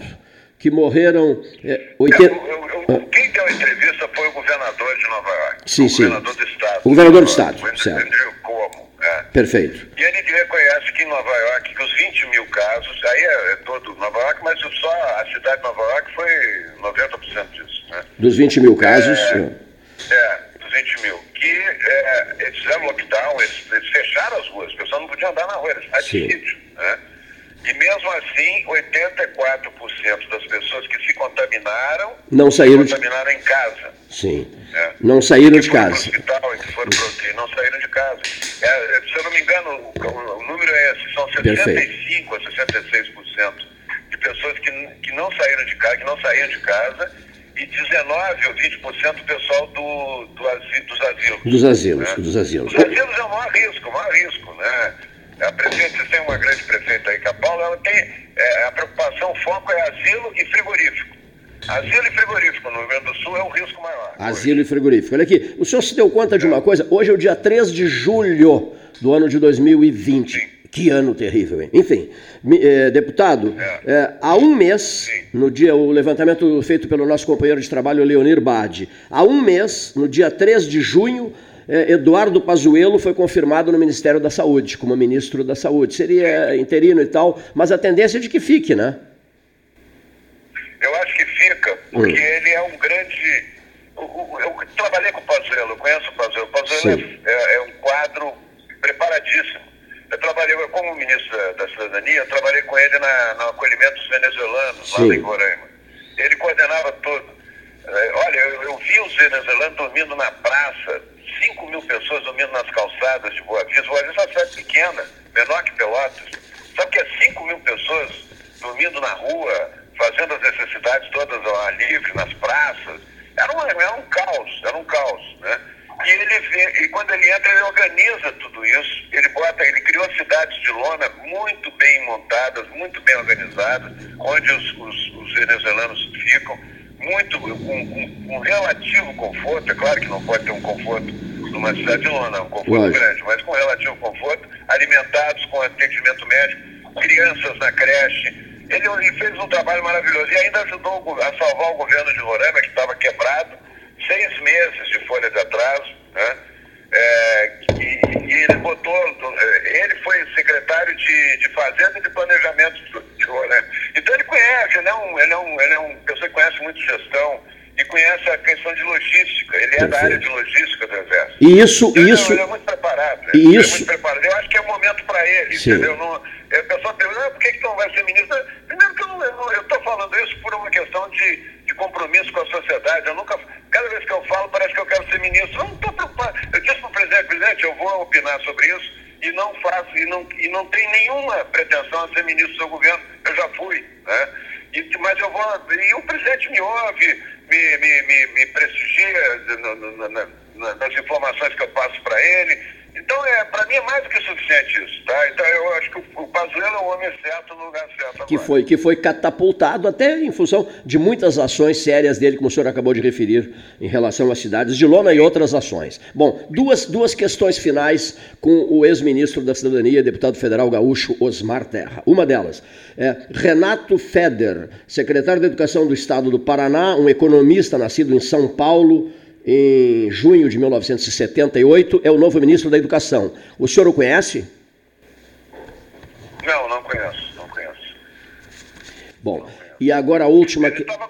[SPEAKER 1] Que morreram
[SPEAKER 2] é, 80... É, quem deu a entrevista foi o governador de Nova York.
[SPEAKER 1] Sim,
[SPEAKER 2] o
[SPEAKER 1] sim.
[SPEAKER 2] governador do estado.
[SPEAKER 1] O governador do estado,
[SPEAKER 2] certo. Como, é.
[SPEAKER 1] Perfeito.
[SPEAKER 2] E ele reconhece que em Nova York, que os 20 mil casos, aí é, é, todo Nova York, mas só a cidade de Nova York foi 90% disso. Né?
[SPEAKER 1] Dos 20 mil casos?
[SPEAKER 2] É, é dos 20 mil. Que é, eles fizeram lockdown, eles, eles, fecharam as ruas, as pessoas não podiam andar na rua, eles estavam de sítio. Né? E mesmo assim, 84% das pessoas que se contaminaram
[SPEAKER 1] não saíram
[SPEAKER 2] se contaminaram de... em casa.
[SPEAKER 1] Sim. É. Não saíram de casa.
[SPEAKER 2] Hospital, que foram pro... não saíram de casa. É, se eu não me engano, o, o número é esse, são 65 a 66% de pessoas que, que não saíram de casa, que não saíram de casa, e 19 ou 20% do pessoal do, dos asilos.
[SPEAKER 1] Dos asilos, né? dos asilos.
[SPEAKER 2] Os asilos é o maior risco, o maior risco, né? A prefeita, tem uma grande prefeita aí, que a Paula, ela tem, é, a preocupação, o foco é asilo e frigorífico. Asilo e frigorífico no Rio Grande do Sul é o risco maior.
[SPEAKER 1] Asilo hoje. e frigorífico. Olha aqui, o senhor se deu conta de uma coisa? Hoje é o dia 3 de julho do ano de 2020. Sim. Que ano terrível, hein? Enfim, eh, deputado, é. Eh, há um mês, Sim. no dia, o levantamento feito pelo nosso companheiro de trabalho, Leonir Bade, há um mês, no dia 3 de junho, eh, Eduardo Pazuello foi confirmado no Ministério da Saúde, como ministro da Saúde. Seria interino e tal, mas a tendência é de que fique, né?
[SPEAKER 2] Eu acho que fica, porque hum. ele é um grande. Eu, trabalhei com o Pazuello, eu conheço o Pazuello. O Pazuello é, é, é, um quadro preparadíssimo. Eu trabalhei como ministro da, Cidadania, eu trabalhei com ele na, no acolhimento dos venezuelanos, Sim. lá em Roraima. Ele coordenava tudo. É, olha, eu, eu, vi os venezuelanos dormindo na praça, 5 mil pessoas dormindo nas calçadas de Boa Vista. Boa Vista é uma cidade pequena, menor que Pelotas. Sabe que é 5 mil pessoas dormindo na rua, fazendo as necessidades todas ao ar livre, nas praças. Era, uma, era um caos, era um caos, né? E ele vê, e quando ele entra, ele organiza tudo isso, ele bota, ele criou cidades de lona muito bem montadas, muito bem organizadas, onde os, os, os venezuelanos ficam, muito com, com, relativo conforto, é claro que não pode ter um conforto numa cidade de lona, um conforto grande, mas com relativo conforto, alimentados com atendimento médico, crianças na creche, ele, ele fez um trabalho maravilhoso e ainda ajudou a salvar o governo de Roraima, que estava quebrado, seis meses de folha de atraso, né? É, e, e, ele botou, ele foi secretário de, de Fazenda e de Planejamento de Roraima. Então ele conhece, ele é um, ele é um, ele é um pessoa que conhece muito gestão e conhece a questão de logística. Ele é da área de logística do Exército.
[SPEAKER 1] E isso, então, isso.
[SPEAKER 2] Ele é muito preparado. Ele
[SPEAKER 1] isso.
[SPEAKER 2] É muito preparado. Eu acho que é o momento para ele, Sim. entendeu? Não, a pessoa pergunta, ah, por que, que não vai ser ministro? Primeiro que eu estou falando isso por uma questão de, de compromisso com a sociedade. Eu nunca, cada vez que eu falo, parece que eu quero ser ministro. Eu não estou preocupado. Eu disse para o presidente, presidente, eu vou opinar sobre isso e não faço, e não, e não tenho nenhuma pretensão a ser ministro do seu governo. Eu já fui, né? E, mas eu vou. E o presidente me ouve, me, me, me, me prestigia nas informações que eu passo para ele então, é, para mim é mais do que suficiente isso, tá? Então, eu acho que o, o Pazuello é o homem certo no lugar certo
[SPEAKER 1] Que foi, que foi catapultado até em função de muitas ações sérias dele, como o senhor acabou de referir, em relação às cidades de Lona e outras ações. Bom, duas, duas questões finais com o ex-ministro da Cidadania, deputado federal gaúcho Osmar Terra. Uma delas, é Renato Feder, secretário de Educação do Estado do Paraná, um economista nascido em São Paulo, em junho de 1978, é o novo ministro da Educação. O senhor o conhece?
[SPEAKER 2] Não, não conheço, não conheço.
[SPEAKER 1] Bom, não conheço. e agora a última...
[SPEAKER 2] Ele estava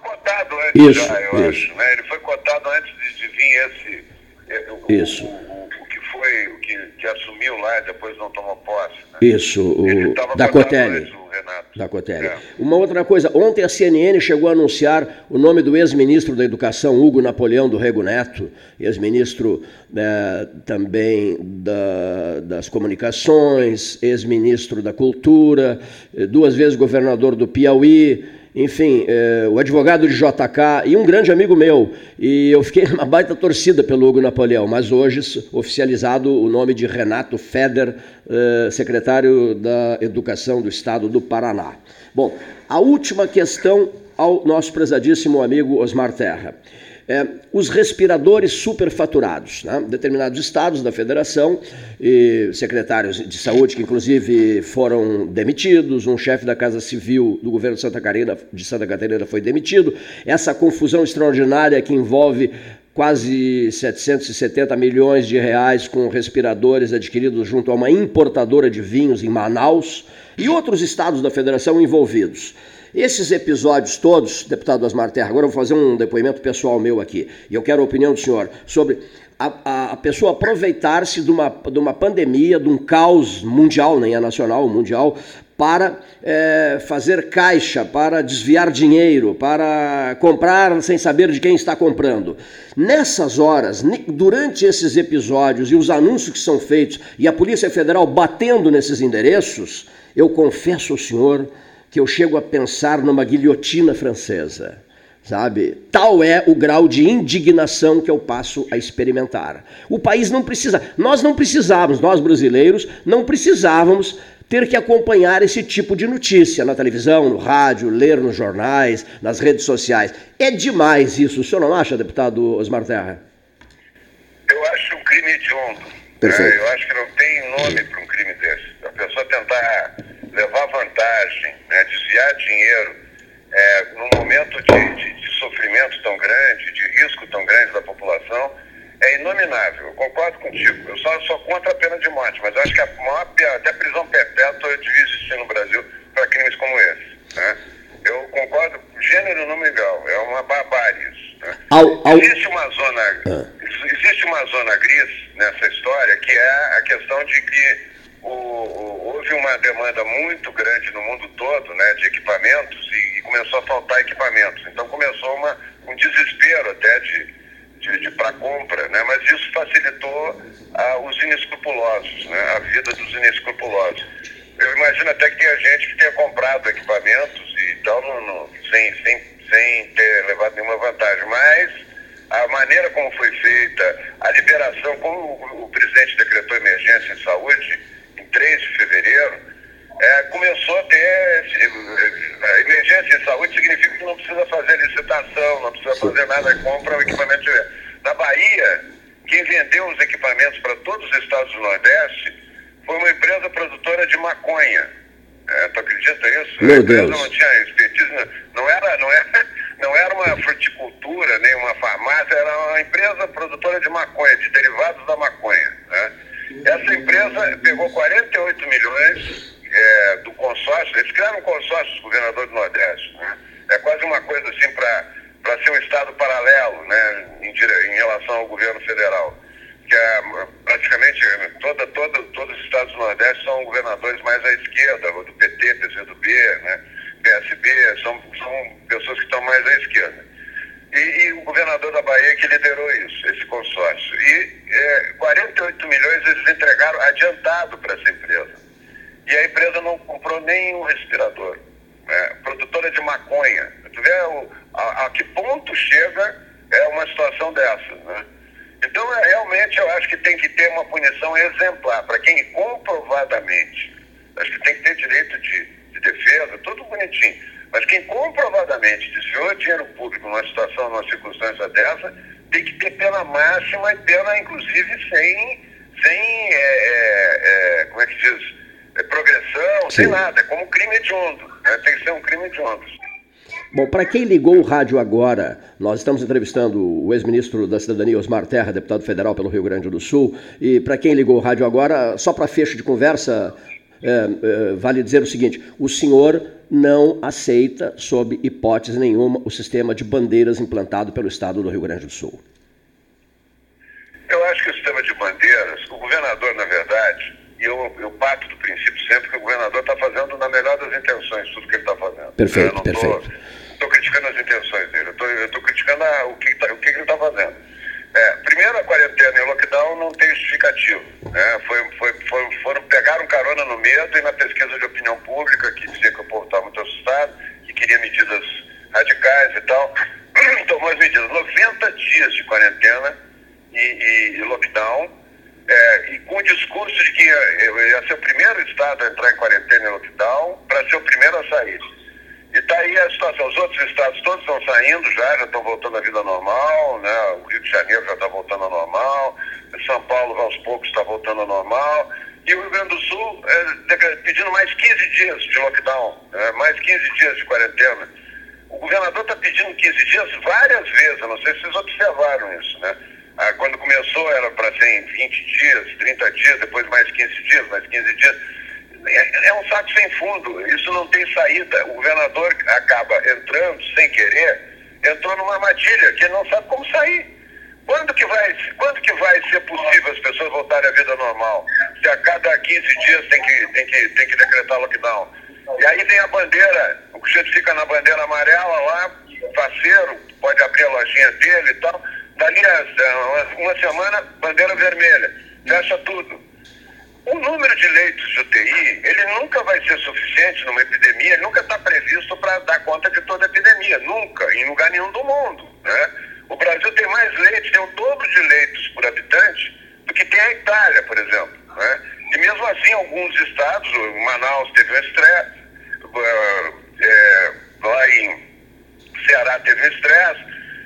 [SPEAKER 2] antes isso, já, eu isso. acho. Né? Ele foi cotado antes de, de vir esse.
[SPEAKER 1] É, o, isso.
[SPEAKER 2] O, o, que foi, o que, que, assumiu lá e depois não tomou posse.
[SPEAKER 1] Isso, o da Cotelli. Da Cotelli. É. Uma outra coisa, ontem a CNN chegou a anunciar o nome do ex-ministro da Educação, Hugo Napoleão do Rego Neto, ex-ministro né, também da, das Comunicações, ex-ministro da Cultura, duas vezes governador do Piauí, enfim, é, o advogado de JK e um grande amigo meu. E eu fiquei numa baita torcida pelo Hugo Napoleão, mas hoje oficializado o nome de Renato Feder, é, secretário da Educação do Estado do Paraná. Bom, a última questão ao nosso prezadíssimo amigo Osmar Terra é, os respiradores superfaturados. Né? Determinados estados da federação, e secretários de saúde que inclusive foram demitidos, um chefe da Casa Civil do governo de Santa Catarina, de Santa Catarina foi demitido. Essa confusão extraordinária que envolve quase 770 milhões de reais com respiradores adquiridos junto a uma importadora de vinhos em Manaus e outros estados da federação envolvidos. Esses episódios todos, deputado Osmar Terra, agora eu vou fazer um depoimento pessoal meu aqui, e eu quero a opinião do senhor sobre a, a pessoa aproveitar-se de uma, de uma pandemia, de um caos mundial, nem é nacional, mundial, para é, fazer caixa, para desviar dinheiro, para comprar sem saber de quem está comprando. Nessas horas, durante esses episódios e os anúncios que são feitos e a Polícia Federal batendo nesses endereços, eu confesso ao senhor que eu chego a pensar numa guilhotina francesa, sabe? Tal é o grau de indignação que eu passo a experimentar. O país não precisa, nós não precisávamos, nós brasileiros não precisávamos ter que acompanhar esse tipo de notícia na televisão, no rádio, ler nos jornais, nas redes sociais. É demais isso, o senhor não acha, deputado Osmar Terra?
[SPEAKER 2] Eu acho um crime hediondo. Né? Eu acho que não tem nome para um crime desse. A pessoa tentar levar vantagem, né, desviar dinheiro é, num momento de, de, de, sofrimento tão grande, de risco tão grande da população, é inominável. Eu concordo contigo. Eu só sou contra a pena de morte, mas acho que a maior, até prisão perpétua devia existir no Brasil para crimes como esse. Né? Eu concordo, gênero não legal, é uma barbárie isso. Né? Existe uma zona, ah. existe uma zona gris nessa história que é a questão de que o, o, houve uma demanda muito grande no mundo todo né, de equipamentos e, e começou a faltar equipamentos. Então começou uma, um desespero até de, de, de para compra, né, mas isso facilitou os inescrupulosos, né, a vida dos inescrupulosos. Eu imagino até que tenha gente que tenha comprado equipamentos e tal, no, no, sem, sem, sem ter levado nenhuma vantagem, mas a maneira como foi feita, a liberação, como o presidente decretou emergência em saúde, 3 de fevereiro, é, começou a ter. A emergência em saúde significa que não precisa fazer licitação, não precisa fazer nada, compra o equipamento. Na Bahia, quem vendeu os equipamentos para todos os estados do Nordeste foi uma empresa produtora de maconha. É, tu acredita nisso?
[SPEAKER 1] Meu Deus.
[SPEAKER 2] não tinha expertise, não era, não era, não era uma fruticultura, nem uma farmácia, era uma empresa produtora de maconha, de derivados da maconha. Né? Essa empresa pegou 48 milhões é, do consórcio, eles criaram um consórcio, governador do Nordeste. Né? É quase uma coisa assim para ser um Estado paralelo né, em, em relação ao governo federal. Que é, praticamente toda, toda, todos os estados do Nordeste são governadores mais à esquerda, do PT, PCdoB, né, PSB, são, são pessoas que estão mais à esquerda. E, e, o governador da Bahia que liderou isso, esse consórcio. E é, 48 milhões eles entregaram adiantado para essa empresa. E a empresa não comprou nenhum respirador. Né? Produtora de maconha. Tu vê o, a, a, que ponto chega é uma situação dessa. Né? Então, é, realmente, eu acho que tem que ter uma punição exemplar para quem comprovadamente, acho que tem que ter direito de, de defesa, tudo bonitinho mas quem comprovadamente desviou dinheiro público numa situação, numa circunstância dessa, tem que ter pena máxima e pena, inclusive, sem, sem é, é, é, como é que diz, é, progressão, Sim. sem nada. É como crime hediondo. Né? Tem que ser um crime hediondo.
[SPEAKER 1] Bom, para quem ligou o rádio agora, nós estamos entrevistando o ex-ministro da Cidadania, Osmar Terra, deputado federal pelo Rio Grande do Sul. E para quem ligou o rádio agora, só para fecho de conversa, é, vale dizer o seguinte: o senhor não aceita, sob hipótese nenhuma, o sistema de bandeiras implantado pelo Estado do Rio Grande do Sul.
[SPEAKER 2] Eu acho que o sistema de bandeiras, o governador, na verdade, e eu, eu parto do princípio sempre que o governador está fazendo na melhor das intenções tudo que ele está fazendo.
[SPEAKER 1] Perfeito, eu perfeito.
[SPEAKER 2] Estou criticando as intenções dele, eu estou criticando a, o, que, tá, o que ele está fazendo. É, primeiro, a quarentena e o lockdown não tem justificativo. Né? Foi, foi, foi, foram, pegaram carona no medo e na pesquisa de opinião pública, que dizia que o povo estava muito assustado, que queria medidas radicais e tal, tomou as medidas. 90 dias de quarentena e, e, e lockdown é, e com o discurso de que ia, ia, ser o primeiro estado a entrar em quarentena e lockdown para ser o primeiro a sair. E está aí a situação. Os outros estados todos estão saindo já, já estão voltando à vida normal, né? o Rio de Janeiro já está voltando ao normal, São Paulo aos poucos está voltando ao normal. E o Rio Grande do Sul é, pedindo mais 15 dias de lockdown, né? mais 15 dias de quarentena. O governador está pedindo 15 dias várias vezes, eu não sei se vocês observaram isso, né? Ah, quando começou era para ser em 20 dias, 30 dias, depois mais 15 dias, mais 15 dias. É, é um saco sem fundo, isso não tem saída. O governador acaba entrando sem querer, entrou numa armadilha que ele não sabe como sair. Quando que vai, quando que vai ser possível as pessoas voltarem à vida normal? Se a cada 15 dias tem que, tem que, tem que decretar lockdown. E aí vem a bandeira, o sujeito fica na bandeira amarela lá, faceiro, pode abrir a lojinha dele e tal. Dali a uma semana, bandeira vermelha. Fecha tudo. O número de leitos de UTI, ele nunca vai ser suficiente numa epidemia, nunca está previsto para dar conta de toda a epidemia, nunca, em lugar nenhum do mundo. Né? O Brasil tem mais leitos, tem o dobro de leitos por habitante do que tem a Itália, por exemplo. Né? E mesmo assim, alguns estados, Manaus teve um estresse, é, lá em Ceará teve um estresse,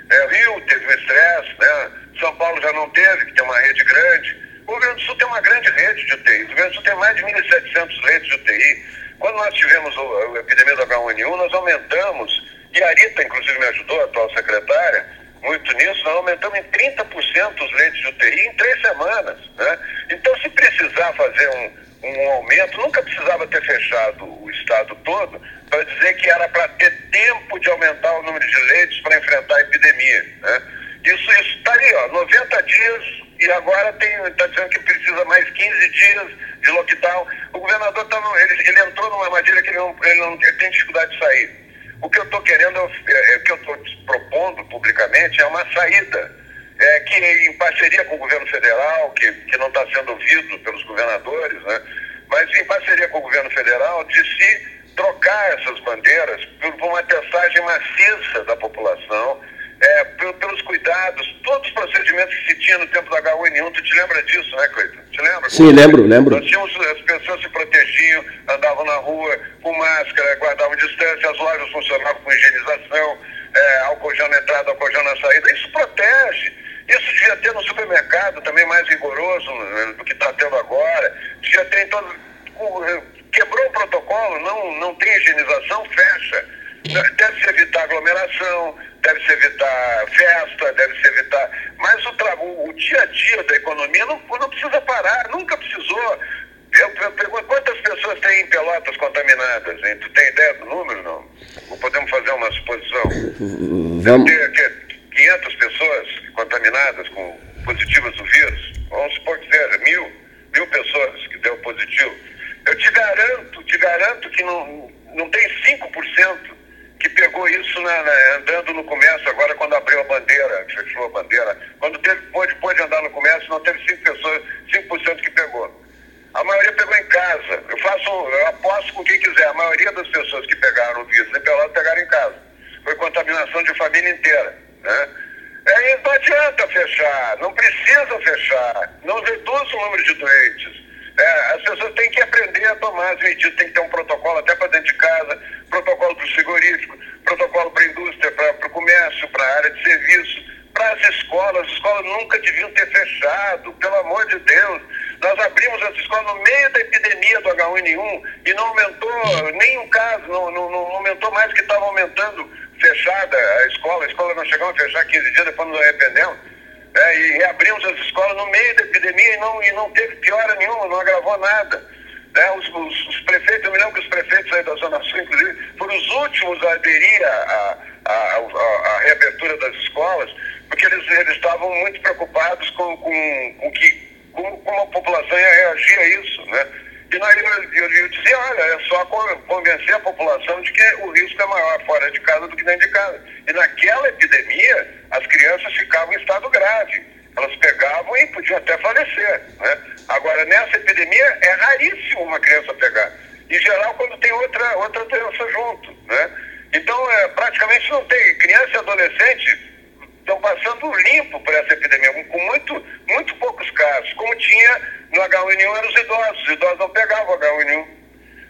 [SPEAKER 2] é, Rio teve um estresse, né? São Paulo já não teve, que tem uma rede grande. O Rio Grande do Sul tem uma grande rede de UTI. O Rio Grande do Sul tem mais de 1.700 leitos de UTI. Quando nós tivemos a epidemia do H1N1, nós aumentamos, e a Rita, inclusive, me ajudou, a atual secretária, muito nisso, nós aumentamos em 30% os leitos de UTI em três semanas. Né? Então, se precisar fazer um, um aumento, nunca precisava ter fechado o estado todo para dizer que era para ter tempo de aumentar o número de leitos para enfrentar a epidemia. Né? Isso está ali, ó, 90 dias e agora está dizendo que precisa mais 15 dias de lockdown. O governador tá no, ele, ele, entrou numa armadilha que ele, não, ele, não, ele tem dificuldade de sair. O que eu estou querendo, é, é, o que eu estou propondo publicamente é uma saída. É, que em parceria com o governo federal, que, que não está sendo ouvido pelos governadores, né? mas em parceria com o governo federal, de se trocar essas bandeiras por uma testagem maciça da população, é, pelos cuidados, todos os procedimentos que se tinha no tempo da H1N1. Tu te lembra disso, né, Cleiton? Te lembra?
[SPEAKER 1] Sim, lembro, lembro.
[SPEAKER 2] Nós tínhamos, as pessoas se protegiam, andavam na rua com máscara, guardavam distância, as lojas funcionavam com higienização, é, álcool gel na entrada, álcool gel na saída. Isso protege. Isso devia ter no supermercado também mais rigoroso né, do que está tendo agora. Devia ter em todo quebrou o protocolo, não, não tem higienização, fecha. Deve-se evitar aglomeração, deve-se evitar festa, deve-se evitar. Mas o, o, o, dia a dia da economia não, não precisa parar, nunca precisou. Eu, eu pergunto, quantas pessoas tem em Pelotas contaminadas? Hein? Tu tem ideia do número, não? Ou podemos fazer uma suposição?
[SPEAKER 1] Vamos.
[SPEAKER 2] Deve ter 500 pessoas contaminadas com positivas do vírus. Vamos supor que seja mil, mil pessoas que deu positivo eu te garanto, te garanto que não, não tem 5% que pegou isso na, na, andando no comércio agora quando abriu a bandeira, fechou a bandeira. Quando teve, pôde, pôde andar no comércio, não teve 5 pessoas, 5% que pegou. A maioria pegou em casa. Eu faço, eu aposto com quem quiser. A maioria das pessoas que pegaram o vírus em Pelado pegaram em casa. Foi contaminação de família inteira. Né? É, não adianta fechar, não precisa fechar. Não reduz o número de doentes. É, as pessoas têm que aprender a tomar as medidas, tem que ter um protocolo até para dentro de casa, protocolo para o frigorífico, protocolo para a indústria, para o comércio, para a área de serviço, para as escolas. As escolas nunca deviam ter fechado, pelo amor de Deus. Nós abrimos as escolas no meio da epidemia do H1N1 e não aumentou nenhum caso, não, não, não aumentou mais que estava aumentando fechada a escola. A escola não chegou a fechar 15 dias, depois nos arrependemos é, e reabrimos as escolas no meio da epidemia e não, e não teve piora nenhuma, não agravou nada. Né? Os, os, os, prefeitos, eu me lembro que os prefeitos aí da Zona Sul, inclusive, foram os últimos a aderir à a, a, a, a, reabertura das escolas, porque eles, eles estavam muito preocupados com, com, com que, como, como a população ia reagir a isso. Né? E nós, eu, eu, eu dizia, olha, é só convencer a população de que o risco é maior fora de casa do que dentro de casa. E naquela epidemia, as crianças ficavam em estado grave. Elas pegavam e podiam até falecer. Né? Agora, nessa epidemia, é raríssimo uma criança pegar. Em geral, quando tem outra, outra doença junto. Né? Então, é, praticamente não tem. Criança e adolescente estão passando limpo por essa epidemia, com muito, muito poucos casos. Como tinha no H1N1 eram os idosos. Os idosos não pegavam H1N1.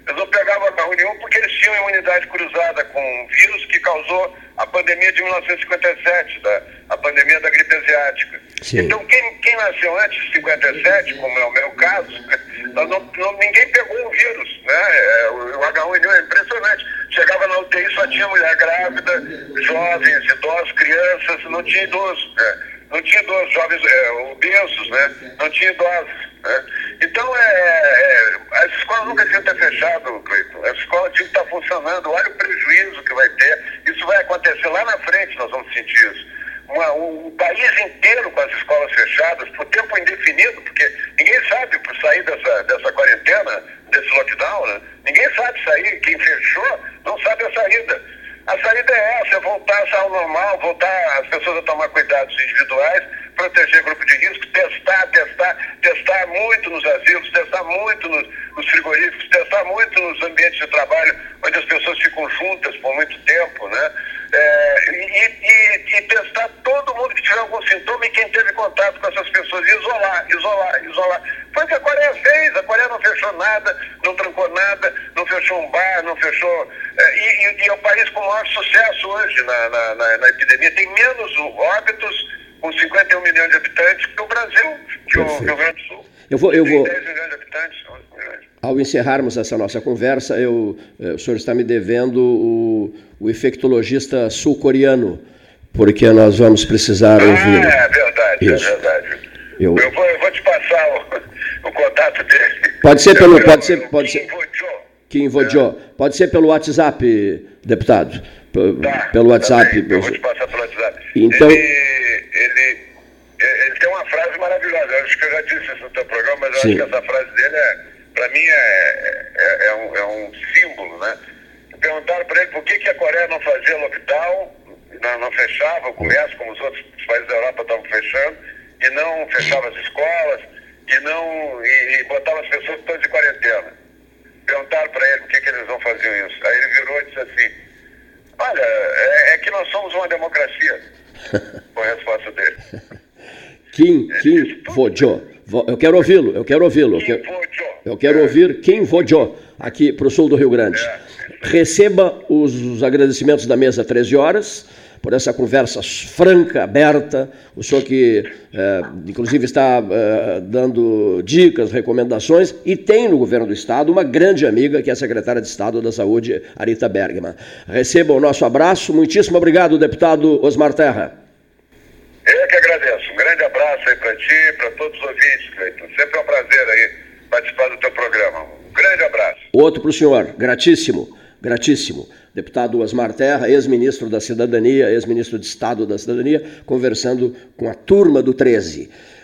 [SPEAKER 2] Eles não pegavam H1N1 porque eles tinham imunidade cruzada com um vírus que causou a pandemia de 1957, da, a pandemia da gripe asiática. Sim. Então, quem, quem nasceu antes de 57, como é o meu caso, não, não, ninguém pegou o vírus. Né? É, o, o H1N1 é impressionante. Chegava na UTI, só tinha mulher grávida, jovens, idosos, crianças, não tinha idoso. Né? Não tinha idosos, jovens é, obesos, né? não tinha idosos. Né? Então, é, é, as escolas nunca tinham ter fechado, Cleiton. As escolas tinham que estar funcionando. Olha o prejuízo que vai ter. Isso vai acontecer lá na frente, nós vamos sentir isso. Uma, um, país inteiro com as escolas fechadas por tempo indefinido, porque ninguém sabe por sair dessa, dessa quarentena, desse lockdown, né? ninguém sabe sair. Quem fechou não sabe a saída. A saída é essa, é voltar ao normal, voltar as pessoas a tomar cuidados individuais proteger grupo de risco, testar, testar, testar muito nos asilos, testar muito nos, nos frigoríficos, testar muito nos ambientes de trabalho onde as pessoas ficam juntas por muito tempo, né? É, e, e, e, testar todo mundo que tiver algum sintoma e quem teve contato com essas pessoas, isolar, isolar, isolar. Foi o que a Coreia fez, a Coreia não fechou nada, não trancou nada, não fechou um bar, não fechou. É, e, e, é o país com maior sucesso hoje na, na, na, na epidemia, tem menos óbitos com 51 milhões de habitantes que o Brasil, que o Rio Grande do Sul.
[SPEAKER 1] Eu vou, eu vou... 10 milhões de habitantes, 11 milhões. Ao encerrarmos essa nossa conversa, eu, eh, o senhor está me devendo o, o infectologista sul-coreano, porque nós vamos precisar ah, ouvir.
[SPEAKER 2] É verdade, é Isso. é verdade. Eu, eu, vou, eu vou te passar o, o contato dele.
[SPEAKER 1] Pode ser pelo. Pode ser, pode ser, Kim Vodjo. É. Pode ser pelo WhatsApp, deputado. Tá, pelo WhatsApp.
[SPEAKER 2] Também, eu vou te passar pelo WhatsApp.
[SPEAKER 1] Então.
[SPEAKER 2] Ele frase maravilhosa. Eu acho que eu já disse isso no teu programa, mas eu Sim. acho que essa frase dele, é, para mim, é, é, é, um, é um símbolo, né? Perguntaram para ele por que, que a Coreia não fazia lockdown, não, não fechava o comércio, como os outros países da Europa estavam fechando, e não fechava as escolas, e não e, e botava as pessoas todas de quarentena. Perguntaram para ele por que, que eles não faziam isso. Aí ele virou e disse assim, olha, é, é que nós somos uma democracia. Foi a resposta dele.
[SPEAKER 1] Kim, Kim Vojo. Eu quero ouvi-lo, eu quero ouvi-lo. Eu quero, eu quero ouvir Kim Vojo, aqui para o sul do Rio Grande. É. Receba os, os agradecimentos da mesa 13 horas por essa conversa franca, aberta. O senhor que, é, inclusive, está é, dando dicas, recomendações, e tem no governo do Estado uma grande amiga, que é a secretária de Estado da Saúde, Arita Bergman. Receba o nosso abraço. Muitíssimo obrigado, deputado Osmar Terra.
[SPEAKER 2] Eu que agradeço. Para ti, para todos os ouvintes, Cleiton. Sempre é um prazer aí participar do teu programa. Um grande abraço.
[SPEAKER 1] Outro para o senhor. Gratíssimo, gratíssimo. Deputado Osmar Terra, ex-ministro da Cidadania, ex-ministro de Estado da Cidadania, conversando com a turma do 13.